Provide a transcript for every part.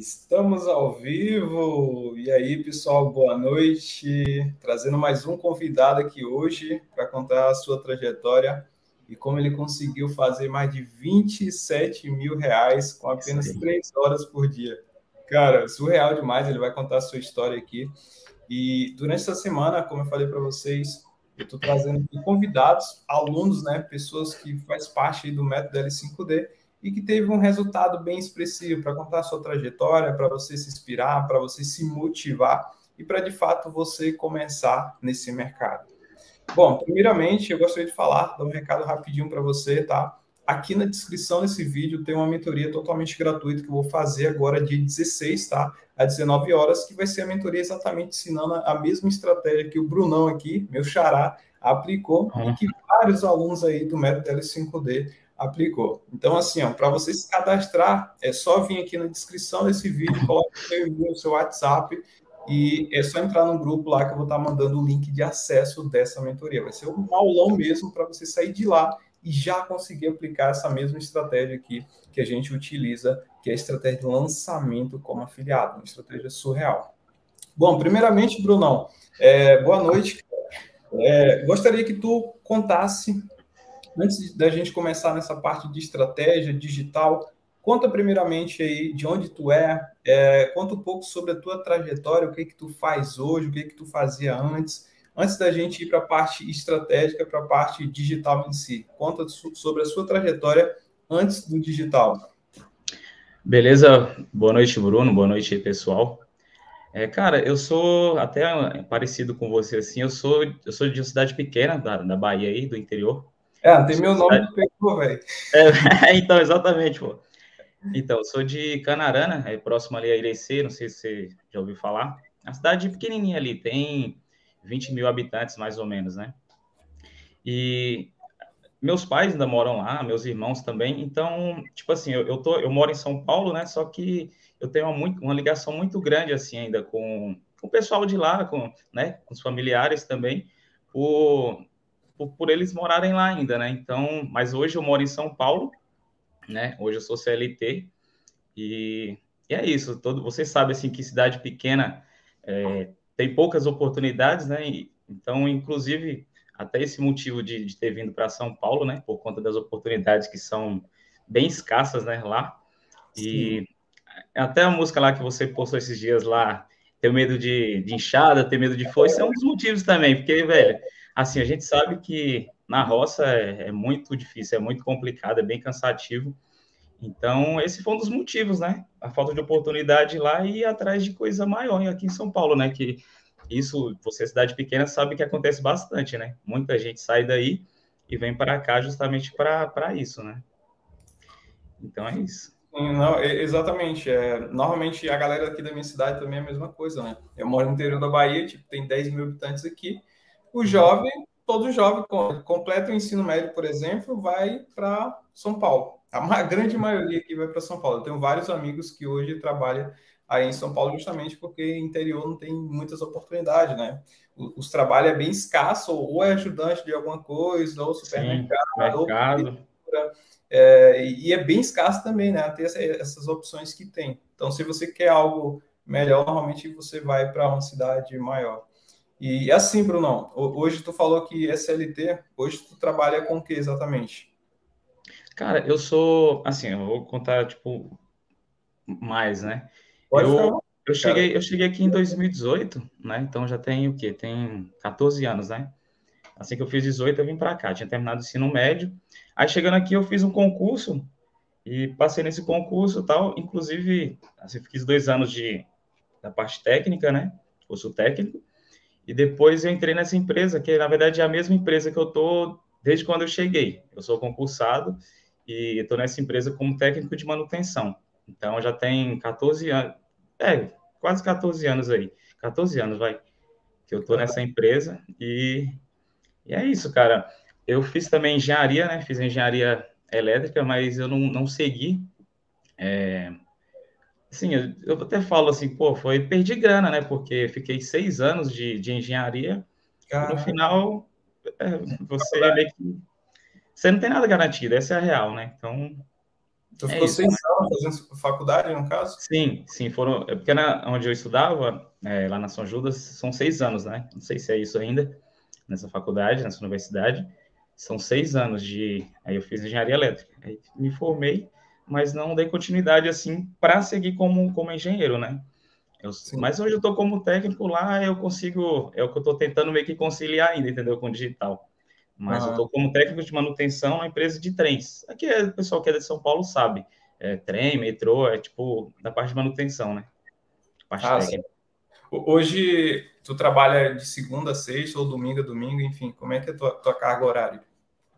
Estamos ao vivo. E aí, pessoal, boa noite. Trazendo mais um convidado aqui hoje para contar a sua trajetória e como ele conseguiu fazer mais de 27 mil reais com apenas Sim. três horas por dia. Cara, surreal demais. Ele vai contar a sua história aqui. E durante essa semana, como eu falei para vocês, eu estou trazendo convidados, alunos, né, pessoas que faz parte do método L5D e que teve um resultado bem expressivo para contar a sua trajetória, para você se inspirar, para você se motivar e para de fato você começar nesse mercado. Bom, primeiramente eu gostaria de falar, dar um recado rapidinho para você, tá? Aqui na descrição desse vídeo tem uma mentoria totalmente gratuita que eu vou fazer agora dia 16, tá? Às 19 horas, que vai ser a mentoria exatamente ensinando a mesma estratégia que o Brunão aqui, meu xará, aplicou uhum. e que vários alunos aí do método L5D aplicou. Então, assim, para você se cadastrar, é só vir aqui na descrição desse vídeo, coloque o seu e-mail, o seu WhatsApp, e é só entrar no grupo lá que eu vou estar mandando o link de acesso dessa mentoria. Vai ser um aulão mesmo para você sair de lá e já conseguir aplicar essa mesma estratégia aqui que a gente utiliza, que é a estratégia de lançamento como afiliado, uma estratégia surreal. Bom, primeiramente, Brunão, é, boa noite. É, gostaria que tu contasse antes da gente começar nessa parte de estratégia digital, conta primeiramente aí de onde tu é, é, conta um pouco sobre a tua trajetória, o que que tu faz hoje, o que que tu fazia antes, antes da gente ir para a parte estratégica, para a parte digital em si. Conta sobre a sua trajetória antes do digital. Beleza, boa noite, Bruno, boa noite, pessoal. É, cara, eu sou até parecido com você, assim, eu sou, eu sou de uma cidade pequena, da, da Bahia aí, do interior, é, não tem meu nome que pegou, velho. É, então, exatamente, pô. Então, eu sou de Canarana, é próximo ali a Irecê, não sei se você já ouviu falar. A cidade pequenininha ali, tem 20 mil habitantes, mais ou menos, né? E meus pais ainda moram lá, meus irmãos também. Então, tipo assim, eu, eu, tô, eu moro em São Paulo, né? Só que eu tenho uma, muito, uma ligação muito grande, assim, ainda com, com o pessoal de lá, com, né, com os familiares também, por por, por, eles morarem lá ainda, né? Então, mas hoje eu moro em São Paulo, né? Hoje eu sou CLT e, e é isso. Todo, você sabe assim que cidade pequena é, tem poucas oportunidades, né? E, então, inclusive, até esse motivo de, de ter vindo para São Paulo, né? Por conta das oportunidades que são bem escassas, né? Lá e Sim. até a música lá que você postou esses dias lá, ter medo de, de inchada, ter medo de foice, é um dos motivos também, porque, velho, Assim, a gente sabe que na roça é, é muito difícil, é muito complicado, é bem cansativo. Então, esse foi um dos motivos, né? A falta de oportunidade lá e ir atrás de coisa maior aqui em São Paulo, né? Que isso, você, cidade pequena, sabe que acontece bastante, né? Muita gente sai daí e vem para cá justamente para isso, né? Então é isso. Não, exatamente. É, normalmente a galera aqui da minha cidade também é a mesma coisa, né? Eu moro no interior da Bahia, tipo, tem 10 mil habitantes aqui o jovem, todo jovem completa o ensino médio, por exemplo, vai para São Paulo. A grande maioria aqui vai para São Paulo. Eu tenho vários amigos que hoje trabalham aí em São Paulo justamente porque interior não tem muitas oportunidades, né? Os trabalhos é bem escasso, ou é ajudante de alguma coisa, ou supermercado, Sim, ou é, e é bem escasso também, né? Ter essas opções que tem. Então, se você quer algo melhor, normalmente você vai para uma cidade maior. E assim, Brunão, hoje tu falou que é CLT, hoje tu trabalha com o que exatamente? Cara, eu sou, assim, eu vou contar, tipo, mais, né? Pode eu, eu cheguei, eu cheguei aqui em 2018, né? Então já tem o quê? Tem 14 anos, né? Assim que eu fiz 18, eu vim para cá, tinha terminado o ensino médio. Aí chegando aqui, eu fiz um concurso e passei nesse concurso tal. Inclusive, assim, fiz dois anos de, da parte técnica, né? Curso técnico. E depois eu entrei nessa empresa, que na verdade é a mesma empresa que eu estou desde quando eu cheguei. Eu sou concursado e estou nessa empresa como técnico de manutenção. Então já tem 14 anos, é, quase 14 anos aí. 14 anos, vai, que eu estou nessa empresa e, e, é isso, cara. Eu fiz também engenharia, né? Fiz engenharia elétrica, mas eu não, não segui. É, Sim, eu, eu até falo assim, pô, foi perdi grana, né? Porque fiquei seis anos de, de engenharia. No final, é, você meio que. Você não tem nada garantido, essa é a real, né? Então. Tu é ficou isso, seis né? anos fazendo faculdade, no caso? Sim, sim, foram. É porque na, onde eu estudava, é, lá na São Judas, são seis anos, né? Não sei se é isso ainda, nessa faculdade, nessa universidade. São seis anos de. Aí eu fiz engenharia elétrica. Aí me formei, mas não dei continuidade assim para seguir como, como engenheiro, né? Eu, mas hoje eu estou como técnico lá, eu consigo. É o que eu estou tentando meio que conciliar ainda, entendeu? Com o digital. Mas eu estou como técnico de manutenção na empresa de trens. Aqui é, o pessoal que é de São Paulo sabe. É, trem, metrô, é tipo da parte de manutenção, né? Parte ah, técnica. Hoje, tu trabalha de segunda a sexta ou domingo a domingo, enfim, como é que é a tua, tua carga horária?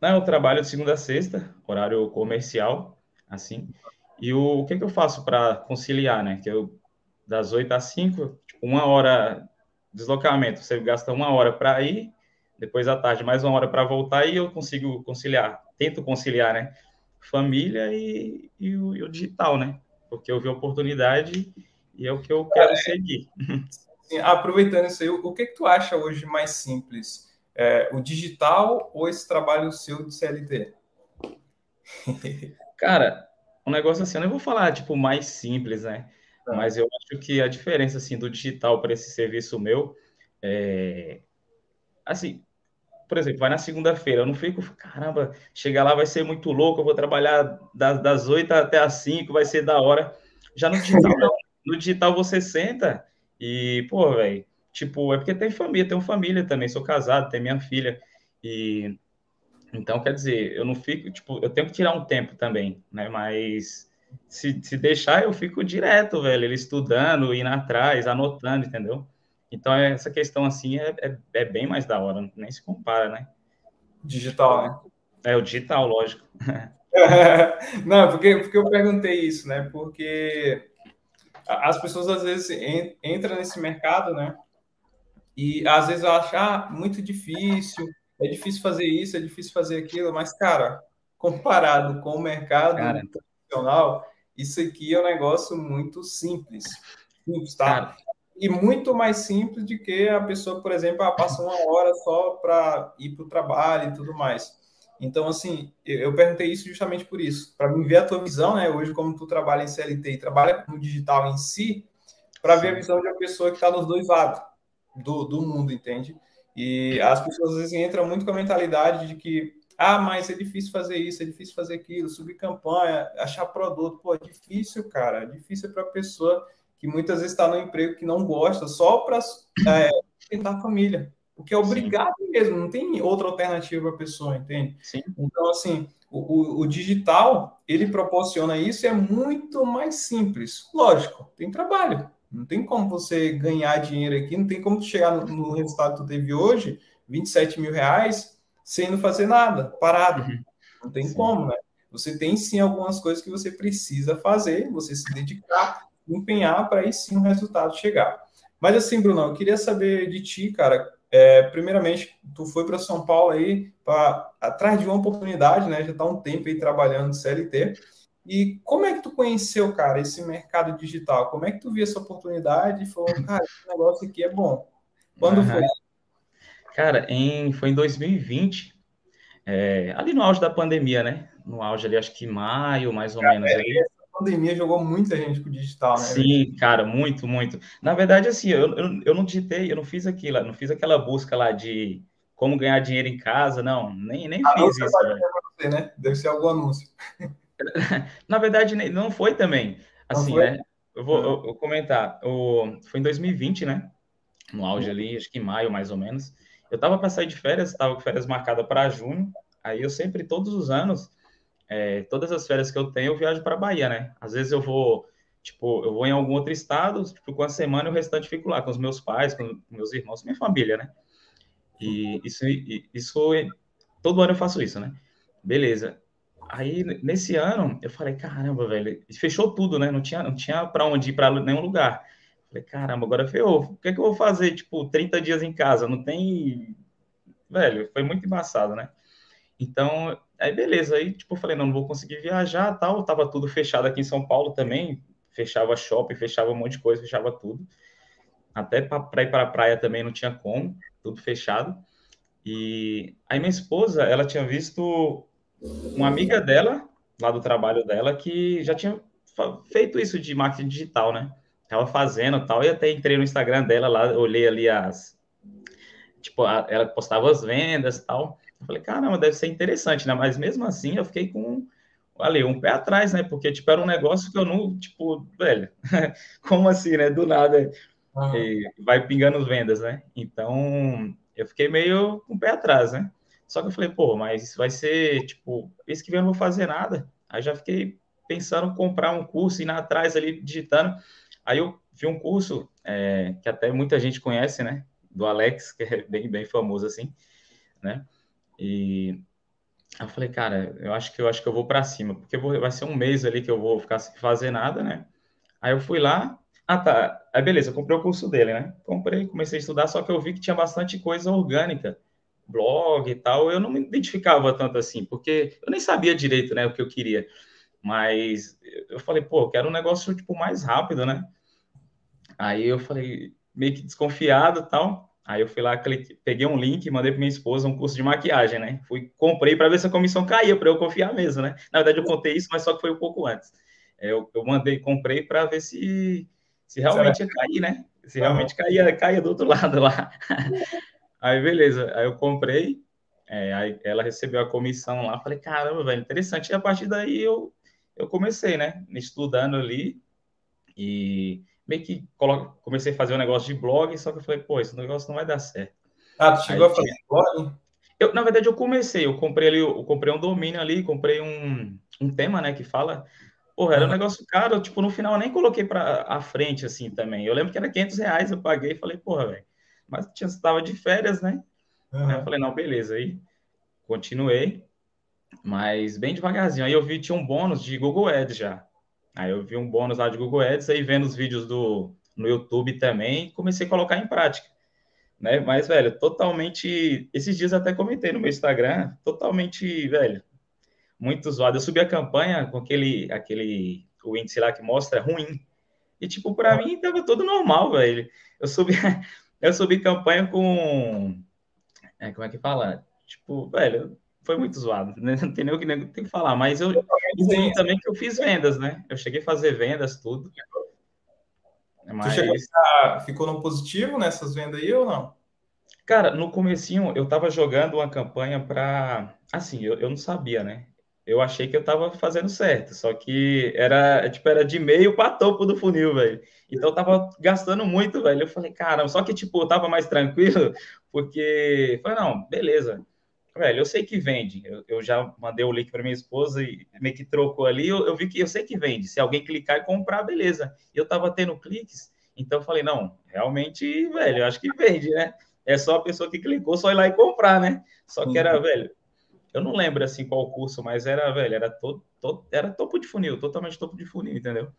Não, eu trabalho de segunda a sexta, horário comercial, assim. E o, o que, que eu faço para conciliar, né? Que eu, das 8 às 5, tipo, uma hora deslocamento, você gasta uma hora para ir depois à tarde mais uma hora para voltar e eu consigo conciliar, tento conciliar, né? Família e, e, o, e o, digital, né? Porque eu vi oportunidade e é o que eu quero é, seguir. Sim, aproveitando isso aí, o que, que tu acha hoje mais simples? É, o digital ou esse trabalho seu de CLT? Cara, um negócio assim, eu não vou falar tipo mais simples, né? Tá. Mas eu acho que a diferença assim do digital para esse serviço meu é assim, por exemplo, vai na segunda-feira, eu não fico, caramba, chegar lá vai ser muito louco, eu vou trabalhar das, das 8 até as 5, vai ser da hora. Já no digital. No digital você senta e, pô, velho, tipo, é porque tem família, tenho família também, sou casado, tenho minha filha. E então, quer dizer, eu não fico, tipo, eu tenho que tirar um tempo também, né? Mas se, se deixar, eu fico direto, velho, ele estudando, indo atrás, anotando, entendeu? Então, essa questão, assim, é, é, é, bem mais da hora, nem se compara, né? Digital, né? É, o digital, lógico. Não, porque, porque eu perguntei isso, né? Porque as pessoas, às vezes, entram nesse mercado, né? E, às vezes, acham, ah, muito difícil, é difícil fazer isso, é difícil fazer aquilo, mas, cara, comparado com o mercado cara, internacional, isso aqui é um negócio muito simples. Simples, tá? Cara, e muito mais simples do que a pessoa, por exemplo, ah, passa uma hora só para ir para o trabalho e tudo mais. Então, assim, eu perguntei isso justamente por isso, para me ver a tua visão, né? Hoje, como tu trabalha em CLT e trabalha no digital em si, para ver a visão de uma pessoa que está nos dois lados do, do mundo, entende? E as pessoas às vezes entram muito com a mentalidade de que, ah, mas é difícil fazer isso, é difícil fazer aquilo, subir campanha, achar produto, pô, é difícil, cara, é difícil para a pessoa que muitas vezes está no emprego que não gosta só para é, tentar a família, porque é obrigado Sim. mesmo, não tem outra alternativa para a pessoa, entende? Sim. Então, assim, o, o, o, digital, ele proporciona isso e é muito mais simples. Lógico, tem trabalho, não tem como você ganhar dinheiro aqui, não tem como chegar no, no resultado que tu teve hoje, 27 mil reais, sem não fazer nada, parado. Uhum. Não tem sim. como, né? Você tem sim algumas coisas que você precisa fazer, você se dedicar, empenhar para aí sim o resultado chegar. Mas assim, Bruno, eu queria saber de ti, cara. É, primeiramente, tu foi para São Paulo aí para atrás de uma oportunidade, né? Já está um tempo aí trabalhando no CLT. E como é que tu conheceu, cara, esse mercado digital? Como é que tu viu essa oportunidade e falou, cara, esse negócio aqui é bom? Quando uhum. foi? Cara, em, foi em 2020, é, ali no auge da pandemia, né? No auge ali, acho que maio, mais ou menos. Ali pandemia jogou muita gente pro digital, né? Sim, cara, muito, muito. Na verdade, assim, eu, eu, eu não digitei, eu não fiz aquilo, não fiz aquela busca lá de como ganhar dinheiro em casa, não, nem, nem ah, fiz isso. Você, né? Deve ser algum anúncio. Na verdade, não foi também. Assim, foi? né? Eu vou, eu, eu comentar. O, foi em 2020, né? No auge ali, acho que em maio, mais ou menos. Eu tava para sair de férias, tava com férias marcada para junho. Aí eu sempre, todos os anos, é, todas as férias que eu tenho, eu viajo para Bahia, né? Às vezes eu vou, tipo, eu vou em algum outro estado, tipo, com a semana e o restante fico lá com os meus pais, com meus irmãos, minha família, né? E isso, isso, todo ano eu faço isso, né? Beleza. Aí, nesse ano, eu falei, caramba, velho, fechou tudo, né? Não tinha, não tinha para onde ir para nenhum lugar. Falei, caramba, agora ferrou. O que é que eu vou fazer, tipo, 30 dias em casa? Não tem... Velho, foi muito embaçado, né? Então, aí beleza, aí tipo, falei, não, não vou conseguir viajar, tal, tava tudo fechado aqui em São Paulo também, fechava shopping, fechava um monte de coisa, fechava tudo. Até para ir para a praia também não tinha como, tudo fechado. E aí minha esposa, ela tinha visto uma amiga dela lá do trabalho dela que já tinha feito isso de marketing digital, né? Tava fazendo tal, e até entrei no Instagram dela lá, olhei ali as. Tipo, a, ela postava as vendas e tal. Eu falei, caramba, deve ser interessante, né? Mas mesmo assim eu fiquei com ali, um pé atrás, né? Porque, tipo, era um negócio que eu não, tipo, velho, como assim, né? Do nada vai pingando vendas, né? Então, eu fiquei meio com o pé atrás, né? Só que eu falei, pô, mas isso vai ser, tipo, esse que vem eu não vou fazer nada. Aí já fiquei pensando em comprar um curso, ir atrás ali, digitando. Aí eu vi um curso é, que até muita gente conhece, né? Do Alex, que é bem, bem famoso assim, né? E eu falei, cara, eu acho que eu acho que eu vou para cima, porque vou, vai ser um mês ali que eu vou ficar sem fazer nada, né? Aí eu fui lá, ah tá, aí beleza, eu comprei o curso dele, né? Comprei, comecei a estudar, só que eu vi que tinha bastante coisa orgânica, blog e tal, eu não me identificava tanto assim, porque eu nem sabia direito, né, o que eu queria. Mas eu falei, pô, eu quero um negócio tipo mais rápido, né? Aí eu falei, meio que desconfiado tal. Aí eu fui lá, cliquei, peguei um link, mandei para minha esposa um curso de maquiagem, né? Fui, comprei para ver se a comissão caía, para eu confiar mesmo, né? Na verdade, eu contei isso, mas só que foi um pouco antes. É, eu, eu mandei, comprei para ver se, se realmente ia cair, né? Se realmente caía, caía do outro lado lá. Aí, beleza. Aí eu comprei, é, aí ela recebeu a comissão lá. Falei, caramba, velho, interessante. E a partir daí eu, eu comecei, né? Estudando ali. E meio que comecei a fazer um negócio de blog, só que eu falei, pô, esse negócio não vai dar certo. Ah, tu chegou Aí, a fazer blog? Eu, na verdade, eu comecei, eu comprei ali, eu comprei um domínio ali, comprei um, um tema, né, que fala. Porra, era um negócio caro, tipo, no final eu nem coloquei para a frente, assim, também. Eu lembro que era 500 reais, eu paguei e falei, porra, velho. Mas tinha, estava de férias, né? Uhum. Aí eu falei, não, beleza. Aí continuei, mas bem devagarzinho. Aí eu vi, tinha um bônus de Google Ads já. Aí eu vi um bônus lá de Google Ads, aí vendo os vídeos do, no YouTube também, comecei a colocar em prática. Né? Mas, velho, totalmente. Esses dias até comentei no meu Instagram, totalmente, velho, muito zoado. Eu subi a campanha com aquele, aquele o índice lá que mostra ruim. E, tipo, para mim tava tudo normal, velho. Eu subi, eu subi campanha com. É, como é que fala? Tipo, velho, foi muito zoado, né? não tem nem o que, nem, tem que falar, mas eu também que eu fiz vendas, né? Eu cheguei a fazer vendas, tudo. Mas... A... ficou no positivo nessas vendas aí ou não? Cara, no comecinho eu tava jogando uma campanha para, assim, eu, eu não sabia, né? Eu achei que eu tava fazendo certo, só que era, tipo, era de meio para topo do funil, velho. Então eu tava gastando muito, velho. Eu falei, caramba, só que, tipo, eu tava mais tranquilo, porque, falei, não, beleza velho, eu sei que vende. Eu, eu já mandei o link para minha esposa e meio que trocou ali. Eu, eu, vi que eu sei que vende. Se alguém clicar e comprar, beleza. Eu tava tendo cliques, então eu falei, não, realmente, velho, eu acho que vende, né? É só a pessoa que clicou só ir lá e comprar, né? Só que era, velho, eu não lembro assim qual curso, mas era, velho, era todo, todo era topo de funil, totalmente topo de funil, entendeu?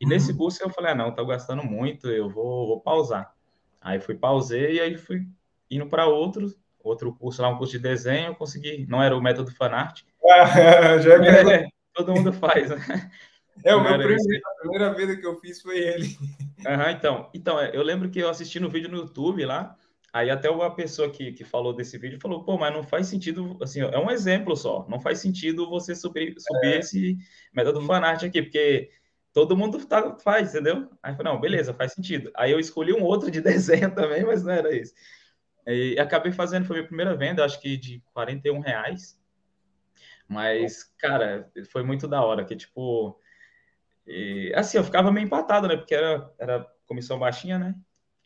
E uhum. nesse curso eu falei, ah, não, tá gastando muito, eu vou, vou pausar. Aí fui pausei e aí fui indo para outros outro curso lá, um curso de desenho, consegui, não era o método fanart. Ah, já é, é, todo mundo faz, né? É, o meu primeiro, a primeira vez que eu fiz foi ele. Uhum, então, então, é, eu lembro que eu assisti no vídeo no YouTube lá, aí até uma pessoa que, que falou desse vídeo falou, pô, mas não faz sentido, assim, é um exemplo só, não faz sentido você subir, subir é. esse método fanart aqui, porque todo mundo tá, faz, entendeu? Aí eu falei, não, beleza, faz sentido. Aí eu escolhi um outro de desenho também, mas não era isso. E acabei fazendo, foi minha primeira venda, acho que de 41 reais. Mas, cara, foi muito da hora, que tipo. E, assim, eu ficava meio empatado, né? Porque era, era comissão baixinha, né?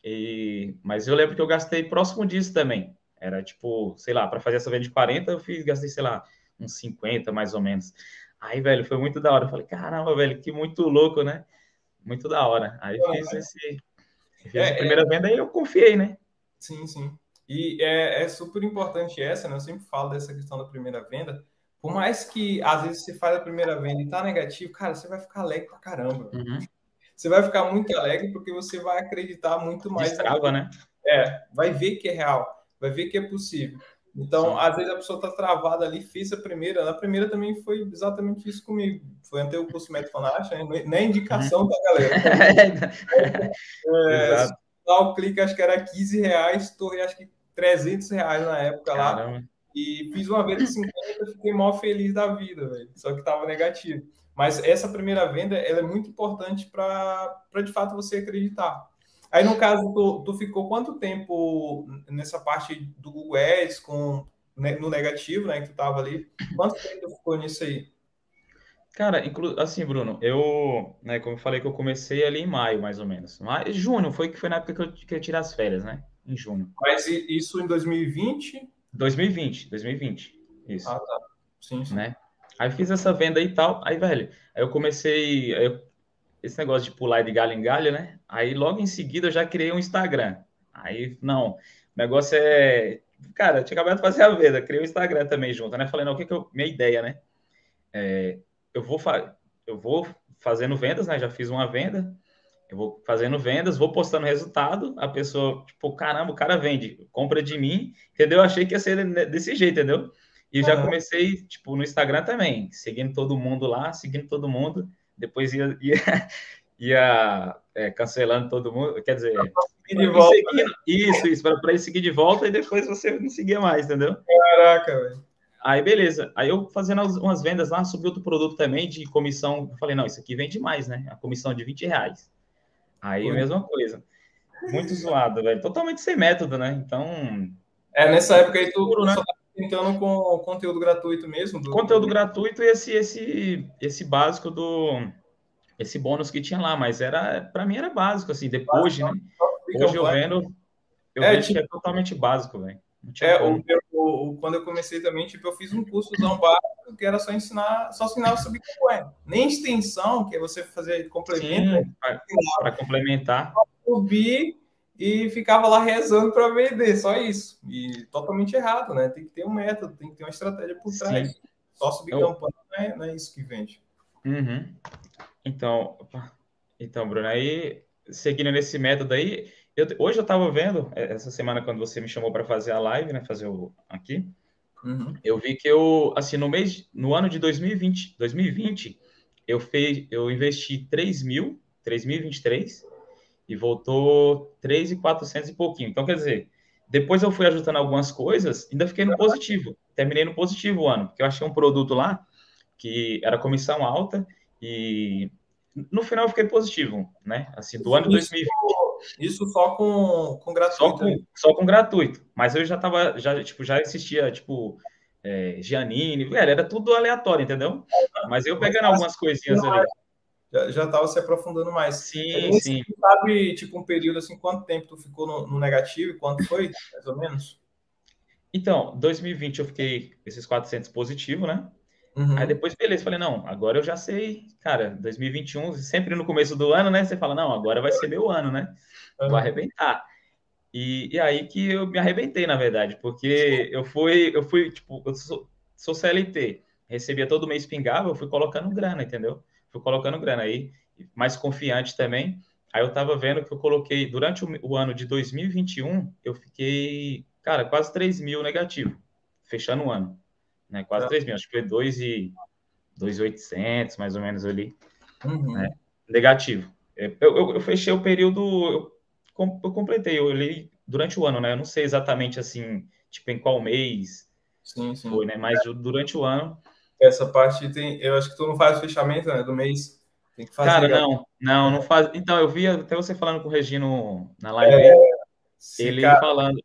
E, mas eu lembro que eu gastei próximo disso também. Era tipo, sei lá, para fazer essa venda de 40, eu fiz, gastei, sei lá, uns 50 mais ou menos. Aí, velho, foi muito da hora. Eu falei, caramba, velho, que muito louco, né? Muito da hora. Aí fiz esse. Fiz é, a primeira é... venda e eu confiei, né? Sim, sim. E é, é, super importante essa, né? Eu sempre falo dessa questão da primeira venda. Por mais que às vezes você faz a primeira venda e tá negativo, cara, você vai ficar alegre pra caramba. Uhum. Você vai ficar muito alegre porque você vai acreditar muito mais. Destrava, né? É, vai ver que é real, vai ver que é possível. Então, Sim. às vezes a pessoa tá travada ali, fez a primeira. Na primeira também foi exatamente isso comigo. Foi até o curso Fanático, né? nem indicação uhum. da galera. é, é, lá o clique, acho que era 15 reais, torrei acho que 300 reais na época Caramba. lá. e fiz uma de 50, fiquei mó feliz da vida, velho. Só que tava negativo. Mas essa primeira venda, ela é muito importante para de fato você acreditar. Aí, no caso, tu, tu ficou quanto tempo nessa parte do Google Ads com, né, no negativo, né, que tu tava ali? Quanto tempo tu ficou nisso aí? Cara, inclu... assim, Bruno, eu, né, como eu falei que eu comecei ali em maio, mais ou menos. Mas junho foi que foi na época que eu, que eu tirei as férias, né? Em junho. Mas isso em 2020? 2020, 2020. Isso. Ah, tá. Sim, sim. Né? Aí fiz essa venda e tal. Aí, velho, aí eu comecei. Aí eu, esse negócio de pular de galho em galho, né? Aí logo em seguida eu já criei um Instagram. Aí, não, o negócio é. Cara, eu tinha acabado de fazer a venda, criei um Instagram também junto, né? Falei, não, o que que eu. Minha ideia, né? É, eu vou, fa... eu vou fazendo vendas, né? Já fiz uma venda, eu vou fazendo vendas, vou postando resultado, a pessoa, tipo, caramba, o cara vende, compra de mim, entendeu? Eu achei que ia ser desse jeito, entendeu? E já comecei, tipo, no Instagram também, seguindo todo mundo lá, seguindo todo mundo, depois ia, ia, ia é, cancelando todo mundo, quer dizer, de volta, seguindo, isso, isso, para ir seguir de volta e depois você não seguia mais, entendeu? Caraca, velho. Aí, beleza. Aí eu fazendo umas vendas lá, subi outro produto também de comissão. Eu falei, não, isso aqui vende mais, né? A comissão de 20 reais. Aí, Foi. mesma coisa. Muito zoado, velho. Totalmente sem método, né? Então. É, nessa época aí tu, puro, né? Tentando com conteúdo gratuito mesmo. Do... Conteúdo gratuito e esse, esse, esse básico do. Esse bônus que tinha lá, mas era, para mim era básico, assim, depois, né? Hoje eu vendo, eu é, vejo tipo... que é totalmente básico, velho. É, o o, quando eu comecei também, tipo, eu fiz um curso básico que era só ensinar, só ensinar sobre Bitcoin. Nem extensão, que é você fazer complemento. Para complementar. Subir e ficava lá rezando para vender, só isso. E totalmente errado, né? Tem que ter um método, tem que ter uma estratégia por trás. Sim. Só subir eu... campanha não é, não é, isso que vende. Uhum. Então, então, Bruno, aí seguindo nesse método aí, eu, hoje eu estava vendo, é, essa semana, quando você me chamou para fazer a live, né? Fazer o aqui, uhum. eu vi que eu, assim, no mês, no ano de 2020, 2020, eu, fez, eu investi 3 mil, 3.023, e voltou 3.400 e pouquinho. Então, quer dizer, depois eu fui ajustando algumas coisas, ainda fiquei no positivo. Terminei no positivo o ano, porque eu achei um produto lá que era comissão alta e no final eu fiquei positivo, né? Assim, do ano 2020. Isso só com, com gratuito. Só com, né? só com gratuito. Mas eu já tava, já, tipo, já assistia, tipo, é, Giannini, velho, era tudo aleatório, entendeu? Mas eu pegando algumas coisinhas ali. Já, já tava se aprofundando mais. Sim, sim. Sabe, tipo, um período assim, quanto tempo tu ficou no, no negativo e quanto foi, mais ou menos? Então, 2020 eu fiquei esses 400 positivo, né? Uhum. Aí depois, beleza, falei, não, agora eu já sei, cara, 2021, sempre no começo do ano, né? Você fala, não, agora vai ser meu ano, né? Vou arrebentar. E, e aí que eu me arrebentei, na verdade, porque eu fui, eu fui, tipo, eu sou, sou CLT, recebia todo mês pingava, eu fui colocando grana, entendeu? Fui colocando grana aí, mais confiante também. Aí eu tava vendo que eu coloquei, durante o, o ano de 2021, eu fiquei, cara, quase 3 mil negativo, fechando o ano né? Quase é. 3 mil, acho que foi 2 e 2,800, mais ou menos ali, uhum. né? negativo. Eu, eu, eu, fechei o período, eu, eu completei, eu olhei durante o ano, né? Eu não sei exatamente assim, tipo, em qual mês sim, sim. foi, né? Mas durante o ano. Essa parte tem, eu acho que tu não faz o fechamento, né? Do mês. Tem que fazer. Cara, não, não, não faz. Então, eu vi até você falando com o Regino na live, é, ele cara, falando.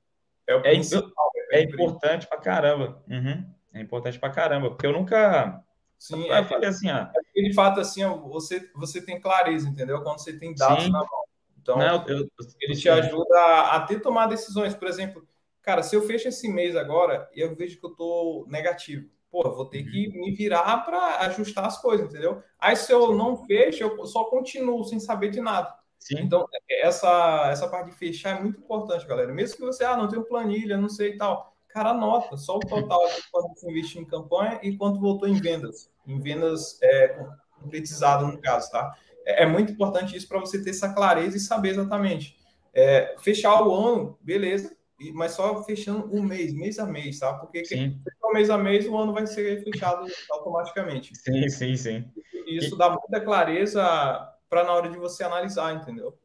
É, é, é, é importante pra caramba. Uhum. É importante pra caramba, porque eu nunca. Sim, eu é, falei assim, ah. É de fato, assim, você, você tem clareza, entendeu? Quando você tem dados sim. na mão. Então, Não, eu, eu, ele te ajuda a, a ter tomar decisões. Por exemplo, cara, se eu fecho esse mês agora eu vejo que eu tô negativo, pô, vou ter que uhum. me virar para ajustar as coisas, entendeu? Aí se eu não fecho, eu só continuo sem saber de nada. Sim. Então, essa, essa parte de fechar é muito importante, galera. Mesmo que você, ah, não tenho planilha, não sei e tal cara anota só o total de quanto você investiu em campanha e quanto voltou em vendas, em vendas é, concretizadas no caso, tá? É, é muito importante isso para você ter essa clareza e saber exatamente. É, fechar o ano, beleza, mas só fechando um mês, mês a mês, tá? Porque fechar mês a mês, o ano vai ser fechado automaticamente. Sim, sim, sim. Isso e... dá muita clareza para na hora de você analisar, entendeu?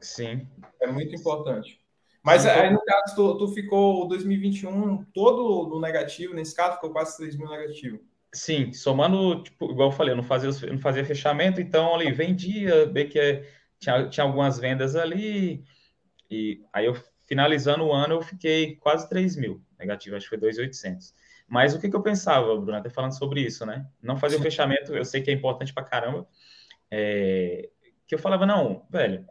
Sim. É muito importante. Mas Sim, aí, no caso, tu, tu ficou 2021 todo no negativo, nesse caso, ficou quase 3 mil negativo. Sim, somando, tipo, igual eu falei, eu não fazia, não fazia fechamento, então ali vendia, bem que é, tinha, tinha algumas vendas ali, e aí eu finalizando o ano eu fiquei quase 3 mil negativo, acho que foi 2,800. Mas o que, que eu pensava, Bruno, até falando sobre isso, né? Não fazer o fechamento, eu sei que é importante pra caramba, é, que eu falava, não, velho,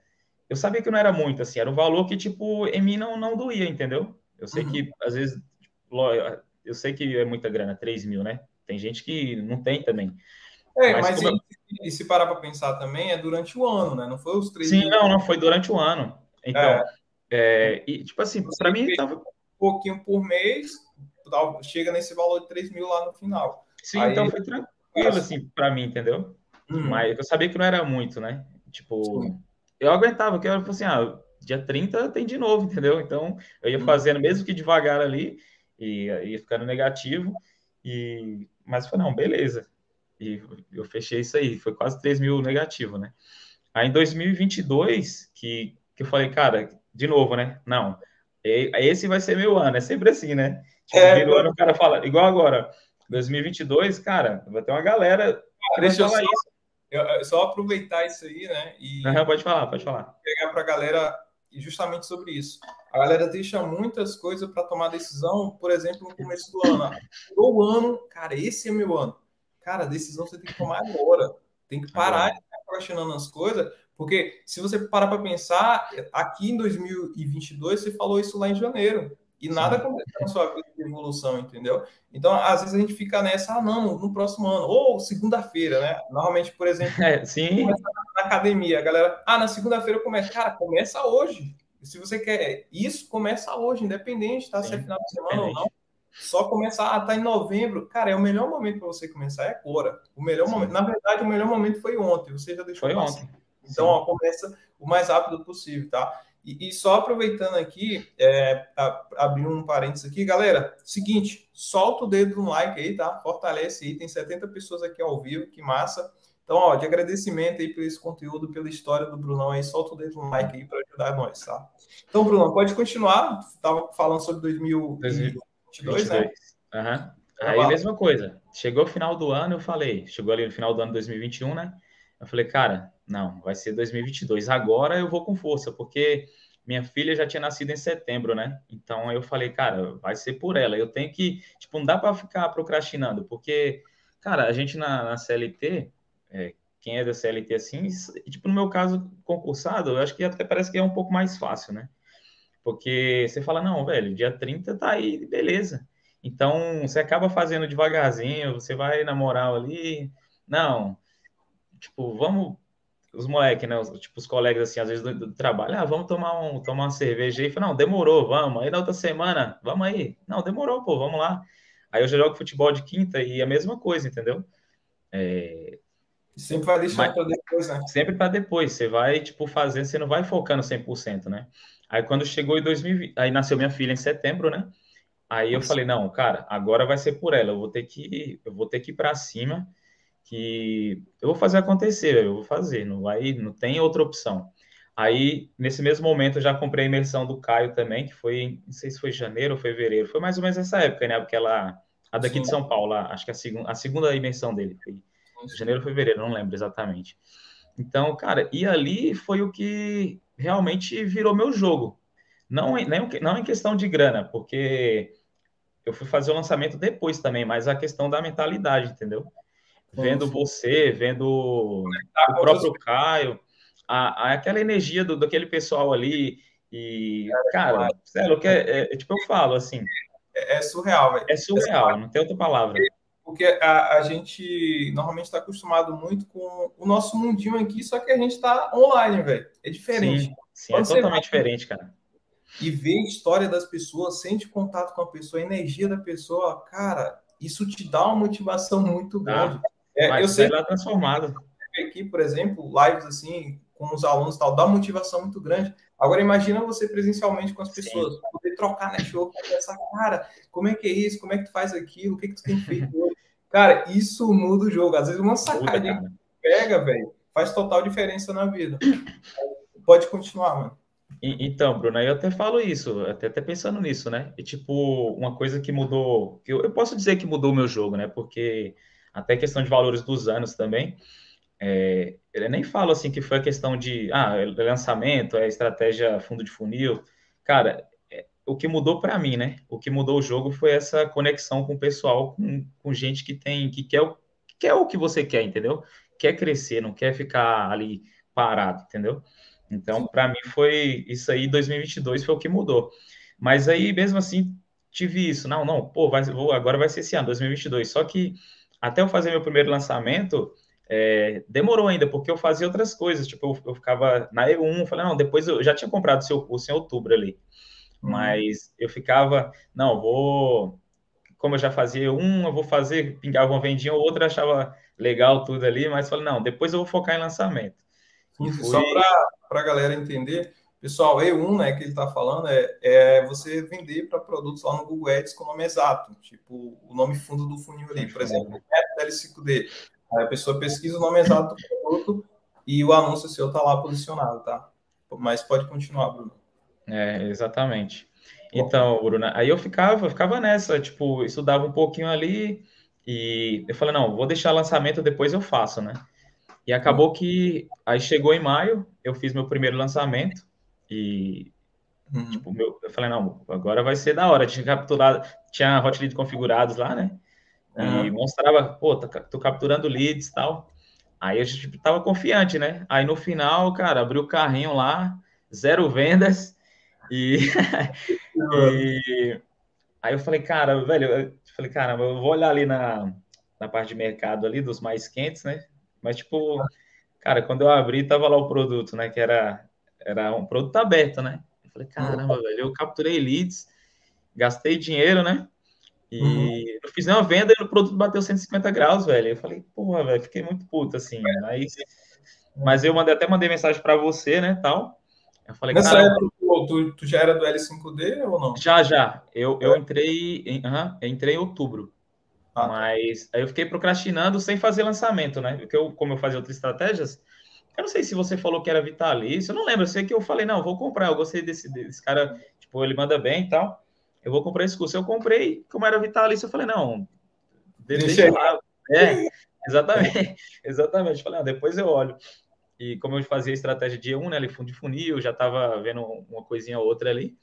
eu sabia que não era muito, assim, era um valor que, tipo, em mim não, não doía, entendeu? Eu sei uhum. que, às vezes, eu sei que é muita grana, 3 mil, né? Tem gente que não tem também. É, mas, mas e, e, se parar para pensar também, é durante o ano, né? Não foi os 3 Sim, mil. não, não, foi durante o ano. Então, é. É, e, tipo assim, para mim tava... Um pouquinho por mês, chega nesse valor de 3 mil lá no final. Sim, Aí, então foi tranquilo, assim, para mim, entendeu? Uhum. Mas eu sabia que não era muito, né? Tipo, Sim eu aguentava, que eu falei assim, ah, dia 30 tem de novo, entendeu? Então, eu ia hum. fazendo, mesmo que devagar ali, e ia ficando negativo, e... mas foi, não, beleza. E eu fechei isso aí, foi quase 3 mil negativo, né? Aí em 2022, que, que eu falei, cara, de novo, né? Não, esse vai ser meu ano, é sempre assim, né? É, ano o cara fala, igual agora, 2022, cara, vai ter uma galera. Deixa eu falar isso eu, só aproveitar isso aí, né? E pode falar, pode falar. Pegar para a galera justamente sobre isso. A galera deixa muitas coisas para tomar decisão, por exemplo, no começo do ano. O ano, cara, esse é meu ano. Cara, a decisão você tem que tomar agora. Tem que parar de ficar questionando as coisas, porque se você parar para pensar, aqui em 2022, você falou isso lá em janeiro. E nada aconteceu na sua vida de evolução, entendeu? Então, às vezes a gente fica nessa, ah, não, no próximo ano, ou segunda-feira, né? Normalmente, por exemplo, é, sim. na academia, a galera, ah, na segunda-feira eu começo. Cara, começa hoje. Se você quer isso, começa hoje, independente, tá? Sim. Se é final de semana ou não. Só começar, ah, tá em novembro. Cara, é o melhor momento para você começar, é agora. O melhor sim. momento, na verdade, o melhor momento foi ontem. Você já deixou Foi ontem. Então, ó, começa o mais rápido possível, tá? E, e só aproveitando aqui, é, abrir um parênteses aqui, galera, seguinte, solta o dedo no like aí, tá? Fortalece aí, tem 70 pessoas aqui ao vivo, que massa. Então, ó, de agradecimento aí por esse conteúdo, pela história do Brunão aí, solta o dedo no like aí para ajudar nós, tá? Então, Brunão, pode continuar. Tava falando sobre 2022, 2022 né? Uhum. Aí, mesma coisa. Chegou o final do ano, eu falei, chegou ali no final do ano 2021, né? Eu falei, cara, não, vai ser 2022. Agora eu vou com força, porque minha filha já tinha nascido em setembro, né? Então eu falei, cara, vai ser por ela. Eu tenho que, tipo, não dá para ficar procrastinando, porque, cara, a gente na, na CLT, é, quem é da CLT assim, tipo, no meu caso, concursado, eu acho que até parece que é um pouco mais fácil, né? Porque você fala, não, velho, dia 30 tá aí, beleza. Então, você acaba fazendo devagarzinho, você vai na moral ali. Não, tipo, vamos. Os moleques, né? Os, tipo, os colegas, assim, às vezes do, do, trabalho, ah, vamos tomar, um, tomar uma cerveja aí. Falei, não, demorou, vamos. Aí na outra semana, vamos aí. Não, demorou, pô, vamos lá. Aí eu já jogo futebol de quinta e a mesma coisa, entendeu? É... Sempre vai deixar para depois, né? Sempre para depois. Você vai, tipo, fazendo, você não vai focando 100%, né? Aí quando chegou em 2020, aí nasceu minha filha em setembro, né? Aí eu falei, não, cara, agora vai ser por ela. Eu vou ter que, eu vou ter que ir para cima que eu vou fazer acontecer, eu vou fazer, não vai, não tem outra opção. Aí, nesse mesmo momento, eu já comprei a imersão do Caio também, que foi, não sei se foi janeiro ou fevereiro, foi mais ou menos essa época, né? Porque ela, a daqui Sim. de São Paulo, acho que a, segunda, a segunda imersão dele foi janeiro ou fevereiro, não lembro exatamente. Então, cara, e ali foi o que realmente virou meu jogo. Não, nem, não em questão de grana, porque eu fui fazer o lançamento depois também, mas a questão da mentalidade, entendeu? Vendo você, vendo o próprio Caio, a, a, aquela energia do, daquele pessoal ali. E, cara, sério, que é, é, tipo, eu falo assim. É, é surreal, velho. É surreal, não tem outra palavra. Porque a, a gente normalmente está acostumado muito com o nosso mundinho aqui, só que a gente está online, velho. É diferente. Sim, sim é totalmente diferente, cara. E ver a história das pessoas, sente contato com a pessoa, a energia da pessoa, cara, isso te dá uma motivação muito grande. Ah. É, Mas eu sei lá transformado. Aqui, por exemplo, lives assim, com os alunos tal, dá motivação muito grande. Agora imagina você presencialmente com as pessoas, Sim. poder trocar network, essa cara, como é que é isso, como é que tu faz aquilo, o que que tu tem feito hoje? Cara, isso muda o jogo. Às vezes uma sacadinha que pega, velho, faz total diferença na vida. Pode continuar, mano. Então, Bruno, eu até falo isso, até, até pensando nisso, né? E tipo, uma coisa que mudou, que eu, eu posso dizer que mudou o meu jogo, né? Porque até questão de valores dos anos também, é, ele nem fala assim que foi a questão de ah, lançamento, é estratégia fundo de funil. Cara, é, o que mudou para mim, né? O que mudou o jogo foi essa conexão com o pessoal, com, com gente que tem, que quer, o, quer o que você quer, entendeu? Quer crescer, não quer ficar ali parado, entendeu? Então, para mim foi isso aí, 2022 foi o que mudou. Mas aí, mesmo assim, tive isso. Não, não, pô, vai, vou, agora vai ser esse ano, 2022. Só que até eu fazer meu primeiro lançamento, é, demorou ainda, porque eu fazia outras coisas. Tipo, eu, eu ficava na E1, eu falei, não, depois eu já tinha comprado o seu curso em outubro ali. Uhum. Mas eu ficava, não, vou. Como eu já fazia um, eu vou fazer, pingava uma vendinha ou outra, achava legal tudo ali, mas falei, não, depois eu vou focar em lançamento. Fui... Só para a galera entender, pessoal, E1, né, que ele está falando, é, é você vender para produtos lá no Google Ads com o nome exato, tipo o nome fundo do funil ali, por exemplo, L5D. Aí a pessoa pesquisa o nome exato do produto e o anúncio seu está lá posicionado, tá? Mas pode continuar, Bruno. É, exatamente. Então, Bruno, aí eu ficava, ficava nessa, tipo, estudava um pouquinho ali e eu falei, não, vou deixar lançamento, depois eu faço, né? E acabou que aí chegou em maio, eu fiz meu primeiro lançamento e uhum. tipo, meu, eu falei, não, agora vai ser da hora. Tinha capturado, tinha hot lead configurados lá, né? Uhum. E mostrava, pô, tô, tô capturando leads e tal. Aí eu tipo, tava confiante, né? Aí no final, cara, abri o carrinho lá, zero vendas. E, e aí eu falei, cara, velho, eu falei, cara, eu vou olhar ali na, na parte de mercado ali dos mais quentes, né? Mas, tipo, cara, quando eu abri, tava lá o produto, né? Que era, era um produto aberto, né? Eu falei, caramba, velho, eu capturei leads, gastei dinheiro, né? E uhum. eu fiz uma venda e o produto bateu 150 graus, velho. Eu falei, porra, velho, fiquei muito puto, assim. Mas, mas eu mandei, até mandei mensagem para você, né, tal. Eu falei, Nessa cara, época, tu, tu, já era do L5D ou não? Já, já. Eu, eu entrei em, uhum, eu entrei em outubro. Ah, tá. Mas aí eu fiquei procrastinando sem fazer lançamento, né? Porque eu, como eu fazia outras estratégias, eu não sei se você falou que era vitalício, eu não lembro, eu sei que eu falei, não, vou comprar, eu gostei desse, desse cara, tipo, ele manda bem e tal, eu vou comprar esse curso. Eu comprei, como era vitalício, eu falei, não, deixa lá. É, exatamente, exatamente. Falei, não, depois eu olho. E como eu fazia estratégia de E1, né, ali, fundo de funil, já tava vendo uma coisinha ou outra ali.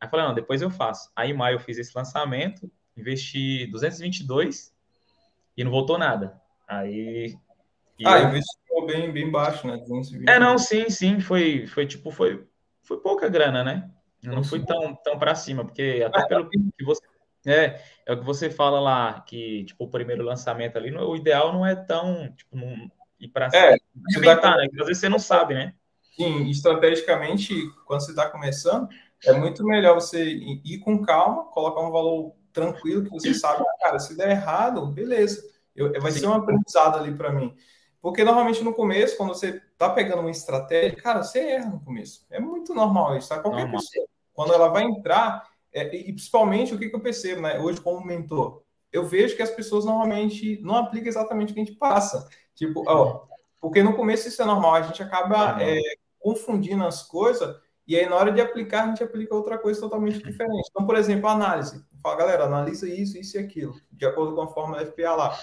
Aí falei, não, depois eu faço. Aí em maio eu fiz esse lançamento, investi 222 e não voltou nada. Aí. Ah, eu... investiu bem, bem baixo, né? 220. É, não, sim, sim. Foi, foi tipo, foi, foi pouca grana, né? Eu não fui tão, tão para cima, porque até pelo que você. É, é o que você fala lá, que tipo, o primeiro lançamento ali, o ideal não é tão, tipo, não ir para é, cima. Tá... né? Às vezes você não sabe, né? Sim, estrategicamente, quando você está começando, é muito melhor você ir com calma, colocar um valor tranquilo, que você sabe, ah, cara, se der errado, beleza. Eu, vai Sim. ser um aprendizado ali para mim. Porque normalmente no começo, quando você tá pegando uma estratégia, cara, você erra no começo. É muito normal isso, tá? Qualquer normal. pessoa, quando ela vai entrar, é, e principalmente o que, que eu percebo, né? Hoje, como mentor, eu vejo que as pessoas normalmente não aplicam exatamente o que a gente passa. Tipo, ó, porque no começo isso é normal, a gente acaba é, confundindo as coisas e aí na hora de aplicar a gente aplica outra coisa totalmente diferente. Então, por exemplo, análise. Fala, galera, analisa isso, isso e aquilo, de acordo com a fórmula FPA lá.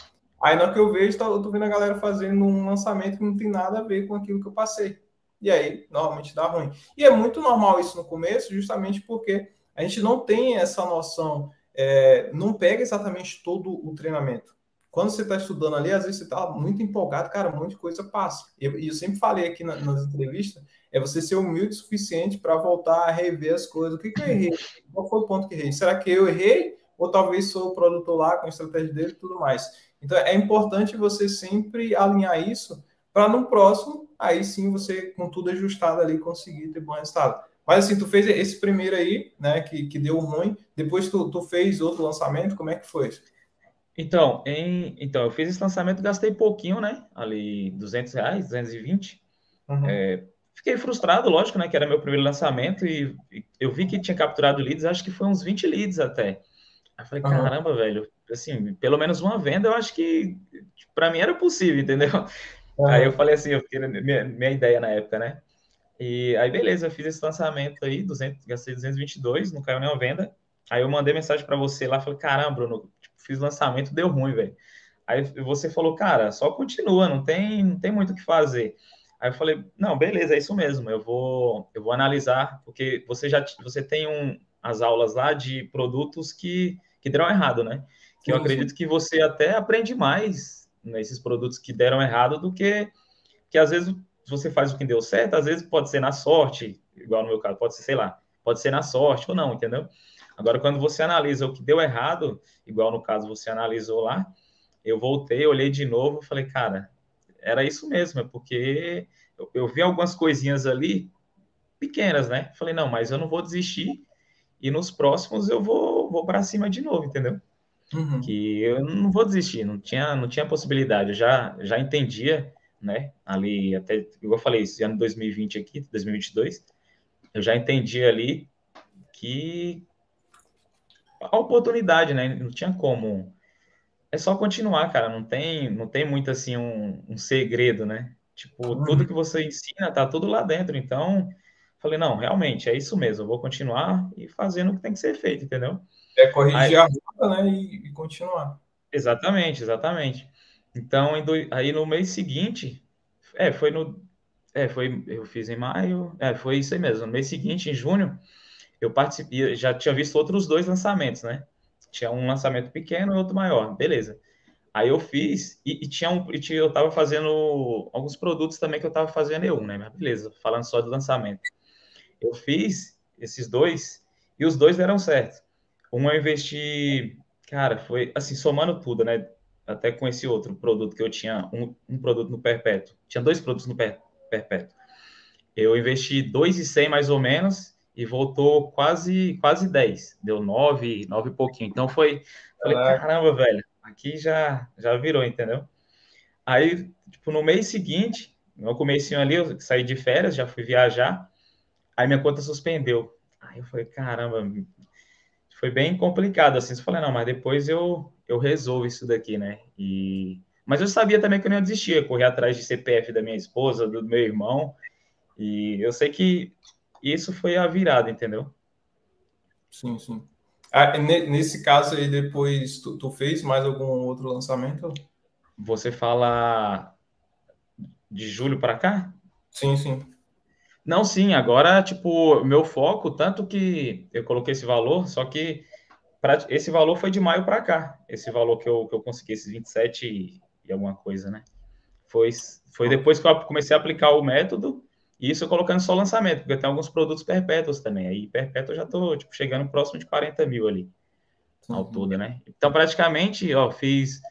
Aí, na que eu vejo, tá, eu tô vendo a galera fazendo um lançamento que não tem nada a ver com aquilo que eu passei. E aí, normalmente dá ruim. E é muito normal isso no começo, justamente porque a gente não tem essa noção, é, não pega exatamente todo o treinamento. Quando você está estudando ali, às vezes você está muito empolgado, cara, um monte de coisa passa. E eu, eu sempre falei aqui na, nas entrevistas, é você ser humilde o suficiente para voltar a rever as coisas. O que, que eu errei? Qual foi o ponto que errei? Será que eu errei? Ou talvez sou o produtor lá com a estratégia dele e tudo mais. Então é importante você sempre alinhar isso para no próximo, aí sim você, com tudo ajustado ali, conseguir ter bom resultado. Mas assim, tu fez esse primeiro aí, né, que, que deu ruim, depois tu, tu fez outro lançamento, como é que foi? Então, em, então, eu fiz esse lançamento, gastei pouquinho, né, ali 200 reais, 220, uhum. é, Fiquei frustrado, lógico, né? Que era meu primeiro lançamento e eu vi que tinha capturado leads, acho que foi uns 20 leads até. Aí eu falei, uhum. caramba, velho, assim, pelo menos uma venda eu acho que para mim era possível, entendeu? Uhum. Aí eu falei assim, eu fiquei, minha, minha ideia na época, né? E aí, beleza, eu fiz esse lançamento aí, 200, gastei 222, não caiu nenhuma venda. Aí eu mandei mensagem para você lá, falei, caramba, Bruno, tipo, fiz lançamento, deu ruim, velho. Aí você falou, cara, só continua, não tem, não tem muito o que fazer. Aí eu falei, não, beleza, é isso mesmo, eu vou, eu vou analisar, porque você já você tem um, as aulas lá de produtos que, que deram errado, né? Que eu acredito que você até aprende mais nesses produtos que deram errado do que que às vezes você faz o que deu certo, às vezes pode ser na sorte, igual no meu caso, pode ser, sei lá, pode ser na sorte ou não, entendeu? Agora, quando você analisa o que deu errado, igual no caso você analisou lá, eu voltei, olhei de novo falei, cara, era isso mesmo, é porque eu, eu, vi algumas coisinhas ali pequenas, né? Falei, não, mas eu não vou desistir e nos próximos eu vou, vou para cima de novo, entendeu? Uhum. Que eu não vou desistir, não tinha, não tinha possibilidade, eu já, já entendia, né? Ali, até, igual eu falei, esse ano 2020 aqui, 2022, eu já entendi ali que a oportunidade, né? Não tinha como é só continuar, cara. Não tem, não tem muito assim um, um segredo, né? Tipo, uhum. tudo que você ensina tá tudo lá dentro. Então, falei, não, realmente é isso mesmo. Eu vou continuar e fazendo o que tem que ser feito, entendeu? É corrigir aí, a rota, né? E, e, continuar. Exatamente, exatamente. Então, aí no mês seguinte, é, foi no. É, foi. Eu fiz em maio. É, foi isso aí mesmo. No mês seguinte, em junho, eu participei, já tinha visto outros dois lançamentos, né? Tinha um lançamento pequeno e outro maior, beleza. Aí eu fiz e, e tinha um, e tinha, eu tava fazendo alguns produtos também que eu tava fazendo eu, né? Mas beleza, falando só do lançamento. Eu fiz esses dois e os dois deram certo. Um eu investi, cara, foi assim, somando tudo, né? Até com esse outro produto que eu tinha, um, um produto no perpétuo. Tinha dois produtos no per, perpétuo. Eu investi 2,100 mais ou menos e voltou quase quase 10, deu 9, 9 e pouquinho. Então foi, falei, caramba, velho, aqui já já virou, entendeu? Aí, tipo, no mês seguinte, no comecinho ali, eu saí de férias, já fui viajar, aí minha conta suspendeu. Aí eu falei, caramba, foi bem complicado, assim, eu falei, não, mas depois eu, eu resolvo isso daqui, né? E... Mas eu sabia também que eu não ia desistir, correr atrás de CPF da minha esposa, do meu irmão, e eu sei que isso foi a virada, entendeu? Sim, sim. Ah, nesse caso aí, depois, tu, tu, fez mais algum outro lançamento? Você fala de julho para cá? Sim, sim. Não, sim, agora, tipo, meu foco, tanto que eu coloquei esse valor, só que pra, esse valor foi de maio para cá, esse valor que eu, que eu consegui, esses 27 e, e alguma coisa, né? Foi, foi depois que eu comecei a aplicar o método, isso colocando só lançamento, porque tem alguns produtos perpétuos também. Aí perpétuo eu já estou tipo, chegando próximo de 40 mil ali, uhum. ao todo, né? Então, praticamente, ó, fiz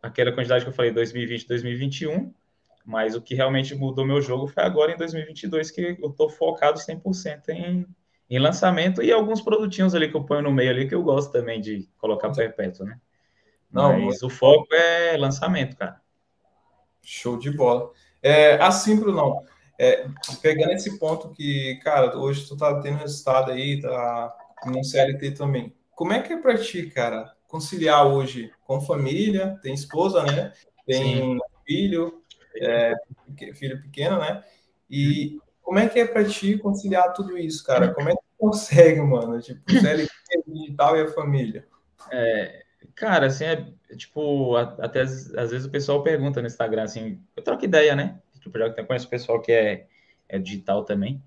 aquela quantidade que eu falei, 2020, 2021, mas o que realmente mudou meu jogo foi agora em 2022, que eu estou focado 100% em, em lançamento e alguns produtinhos ali que eu ponho no meio ali, que eu gosto também de colocar perpétuo, né? Não, mas o foco é lançamento, cara. Show de bola. É, assim, Bruno, é, pegando esse ponto que, cara, hoje tu tá tendo resultado aí, tá no CLT também. Como é que é para ti, cara, conciliar hoje com família, tem esposa, né? Tem Sim. filho, é, filho pequeno, né? E como é que é para ti conciliar tudo isso, cara? Como é que tu consegue, mano? Tipo, CLT, digital e a família. É, cara, assim, é, tipo, até às vezes o pessoal pergunta no Instagram, assim, eu troco ideia, né? Tipo, já conheço o pessoal que é, é digital também.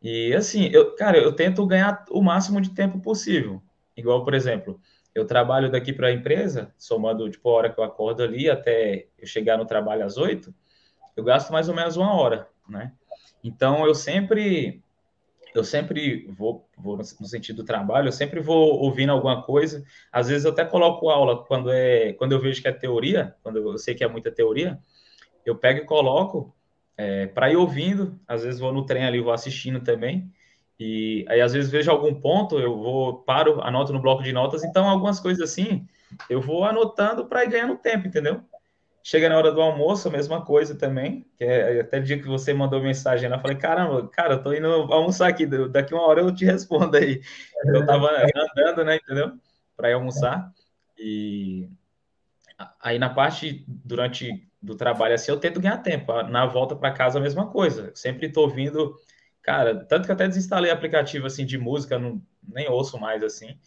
E assim, eu, cara, eu tento ganhar o máximo de tempo possível. Igual, por exemplo, eu trabalho daqui para a empresa, somando tipo a hora que eu acordo ali até eu chegar no trabalho às oito, eu gasto mais ou menos uma hora, né? Então eu sempre eu sempre vou, vou no sentido do trabalho, eu sempre vou ouvindo alguma coisa. Às vezes eu até coloco aula quando é quando eu vejo que é teoria, quando eu sei que é muita teoria, eu pego e coloco é, para ir ouvindo. Às vezes vou no trem ali, vou assistindo também. E aí, às vezes, vejo algum ponto, eu vou, paro, anoto no bloco de notas. Então, algumas coisas assim, eu vou anotando para ir ganhando tempo, entendeu? Chega na hora do almoço, a mesma coisa também. Que é, até o dia que você mandou mensagem, eu falei: caramba, cara, eu tô indo almoçar aqui, daqui uma hora eu te respondo aí. Eu tava andando, né, entendeu? Para ir almoçar. E aí, na parte, durante do trabalho assim, eu tento ganhar tempo. Na volta para casa, a mesma coisa. sempre estou ouvindo, cara, tanto que até desinstalei aplicativo assim de música, não, nem ouço mais assim.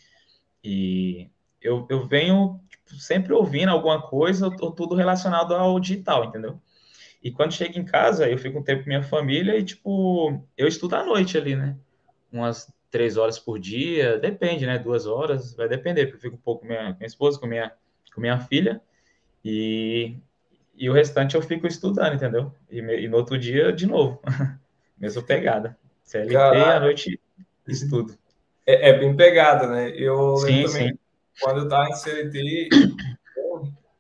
E eu, eu venho tipo, sempre ouvindo alguma coisa, ou tudo relacionado ao digital, entendeu? E quando chego em casa, eu fico um tempo com minha família e, tipo, eu estudo à noite ali, né? Umas três horas por dia, depende, né? Duas horas, vai depender, porque eu fico um pouco com minha, com minha esposa, com minha, com minha filha, e, e o restante eu fico estudando, entendeu? E, e no outro dia, de novo, mesma pegada. CLT à noite, estudo. É, é, bem pegada, né? Eu sim, também, sim. Quando eu tava em CLT,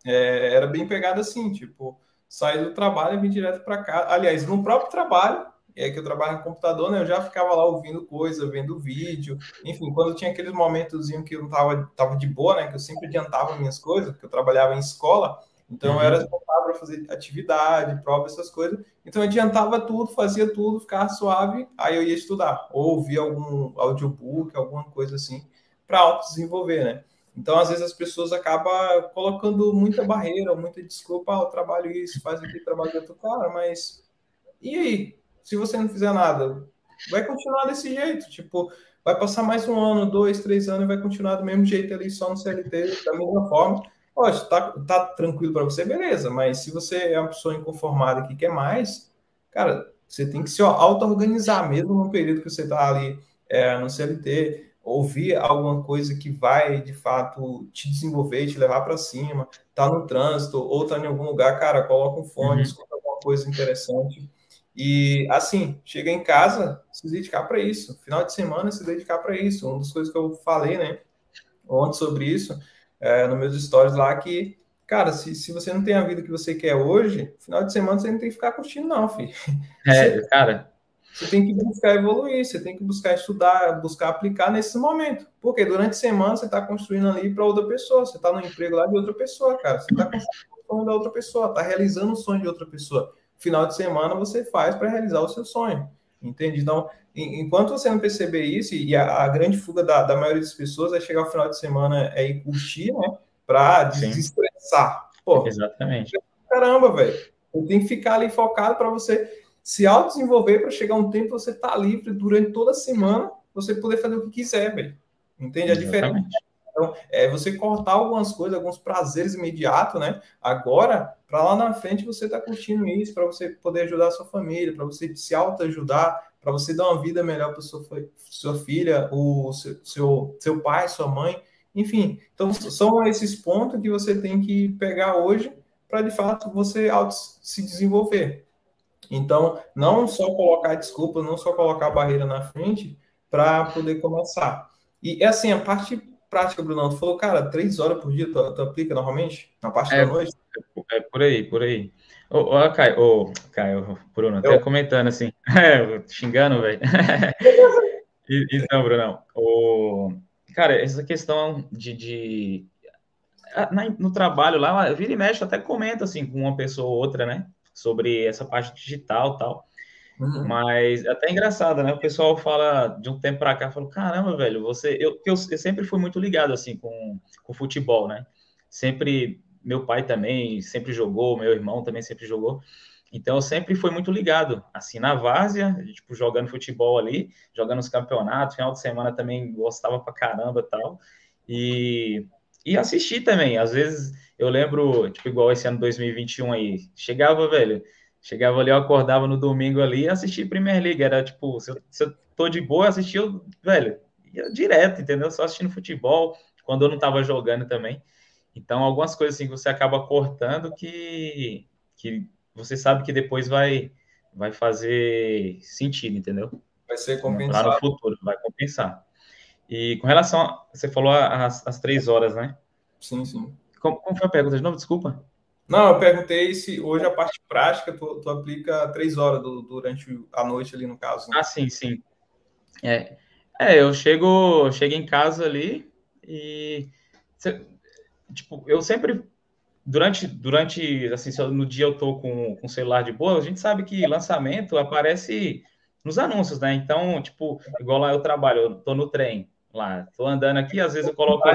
é, era bem pegada assim, tipo, sair do trabalho e vir direto para cá. Aliás, no próprio trabalho, é que eu trabalho no computador, né? Eu já ficava lá ouvindo coisa, vendo vídeo. Enfim, quando tinha aqueles momentos que eu não tava, tava de boa, né? Que eu sempre adiantava minhas coisas, porque eu trabalhava em escola, então uhum. eu era responsável para fazer atividade, prova, essas coisas. Então eu adiantava tudo, fazia tudo, ficava suave, aí eu ia estudar, ou ouvia algum audiobook, alguma coisa assim, para auto-desenvolver, né? Então, às vezes, as pessoas acabam colocando muita barreira, muita desculpa, ah, eu trabalho isso, faz aqui, trabalho outro cara, mas e aí? se você não fizer nada, vai continuar desse jeito. Tipo, vai passar mais um ano, dois, três anos e vai continuar do mesmo jeito ali, só no CLT, da mesma forma. Pode, tá, tá tranquilo para você, beleza, mas se você é uma pessoa inconformada que quer mais, cara, você tem que se auto-organizar, mesmo no período que você está ali é, no CLT, ouvir alguma coisa que vai, de fato, te desenvolver, te levar para cima, tá no trânsito ou tá em algum lugar, cara, coloca um fone, uhum. escuta alguma coisa interessante e assim, chega em casa, se dedicar para isso. Final de semana, se dedicar para isso. Uma das coisas que eu falei, né, ontem sobre isso, é, nos meus stories lá, que, cara, se, se você não tem a vida que você quer hoje, final de semana você não tem que ficar curtindo, não, filho. É, cara. Você tem que buscar evoluir, você tem que buscar estudar, buscar aplicar nesse momento. Porque durante a semana você está construindo ali para outra pessoa, você está no emprego lá de outra pessoa, cara. Você está construindo o sonho da outra pessoa, está realizando o sonho de outra pessoa final de semana você faz para realizar o seu sonho. Entende? Então, enquanto você não perceber isso, e a, a grande fuga da, da, maioria das pessoas é chegar ao final de semana é ir curtir, né? Para desestressar. Pô, Exatamente. Caramba, velho. Você tem que ficar ali focado para você se auto-desenvolver para chegar um tempo você tá livre durante toda a semana, você poder fazer o que quiser, velho. Entende? É diferente. Então, é você cortar algumas coisas, alguns prazeres imediatos, né? Agora, para lá na frente você tá curtindo isso, para você poder ajudar a sua família, para você se auto-ajudar, para você dar uma vida melhor para sua, sua filha, o seu, seu, seu pai, sua mãe, enfim. Então, são esses pontos que você tem que pegar hoje para, de fato, você auto se desenvolver. Então, não só colocar desculpa, não só colocar a barreira na frente para poder começar. E, é assim, a parte prática, Brunão? Tu falou, cara, três horas por dia tu, tu aplica normalmente? Na parte é, da noite? É por aí, por aí. Ô, ô Caio, ô, Caio, Bruno, até Eu... comentando assim, é, xingando, velho. então, Brunão, o... cara, essa questão de, de... no trabalho lá, vira e mexe, até comenta assim com uma pessoa ou outra, né? Sobre essa parte digital tal. Uhum. Mas é até engraçado, né? O pessoal fala de um tempo para cá, falou, caramba, velho, você. Eu, eu, eu, sempre fui muito ligado assim com, com futebol, né? Sempre, meu pai também sempre jogou, meu irmão também sempre jogou. Então eu sempre fui muito ligado, assim, na várzea, tipo, jogando futebol ali, jogando os campeonatos, final de semana também gostava pra caramba tal. E, e assistir também. Às vezes eu lembro, tipo, igual esse ano 2021 aí, chegava, velho Chegava ali, eu acordava no domingo ali e assistia Premier League. Era tipo, se eu, se eu tô de boa, assistia, velho, ia direto, entendeu? Só assistindo futebol, quando eu não tava jogando também. Então, algumas coisas assim que você acaba cortando que, que você sabe que depois vai, vai fazer sentido, entendeu? Vai ser compensado. Lá no futuro, vai compensar. E com relação, a, você falou as, as três horas, né? Sim, sim. Como, como foi a pergunta de novo? Desculpa. Não, eu perguntei se hoje a parte prática tu, tu aplica três horas do, durante a noite ali no caso. Né? Ah, sim, sim. É, é eu chego, chego em casa ali e tipo, eu sempre durante durante assim, no dia eu tô com, com o celular de boa, a gente sabe que lançamento aparece nos anúncios, né? Então, tipo, igual lá eu trabalho, eu tô no trem lá, tô andando aqui, às vezes eu coloco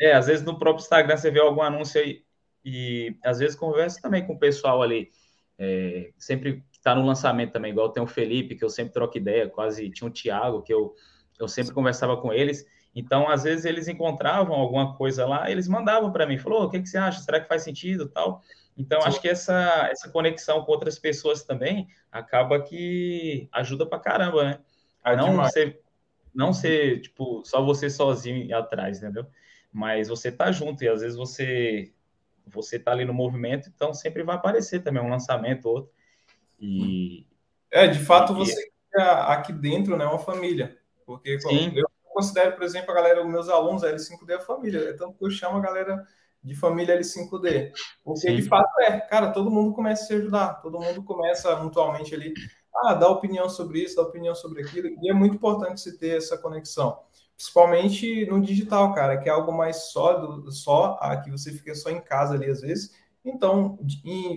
é, às vezes no próprio Instagram você vê algum anúncio aí e às vezes converso também com o pessoal ali, é, sempre tá no lançamento também, igual tem o Felipe, que eu sempre troco ideia, quase tinha o Thiago, que eu, eu sempre conversava com eles. Então, às vezes, eles encontravam alguma coisa lá, eles mandavam para mim, falou, o que, que você acha? Será que faz sentido tal? Então, Sim. acho que essa, essa conexão com outras pessoas também acaba que ajuda para caramba, né? É não ser, não ser, tipo, só você sozinho atrás, entendeu? Mas você tá junto e às vezes você você tá ali no movimento, então sempre vai aparecer também um lançamento outro. E é, de fato e, você aqui dentro, né, uma família. Porque Sim. eu considero, por exemplo, a galera, os meus alunos, a L5D é a família. É tanto que eu chamo a galera de família L5D. Porque Sim. de fato é, cara, todo mundo começa a se ajudar, todo mundo começa mutualmente ali a dar opinião sobre isso, dar opinião sobre aquilo, e é muito importante se ter essa conexão. Principalmente no digital, cara, que é algo mais sólido, só que você fica só em casa ali às vezes. Então,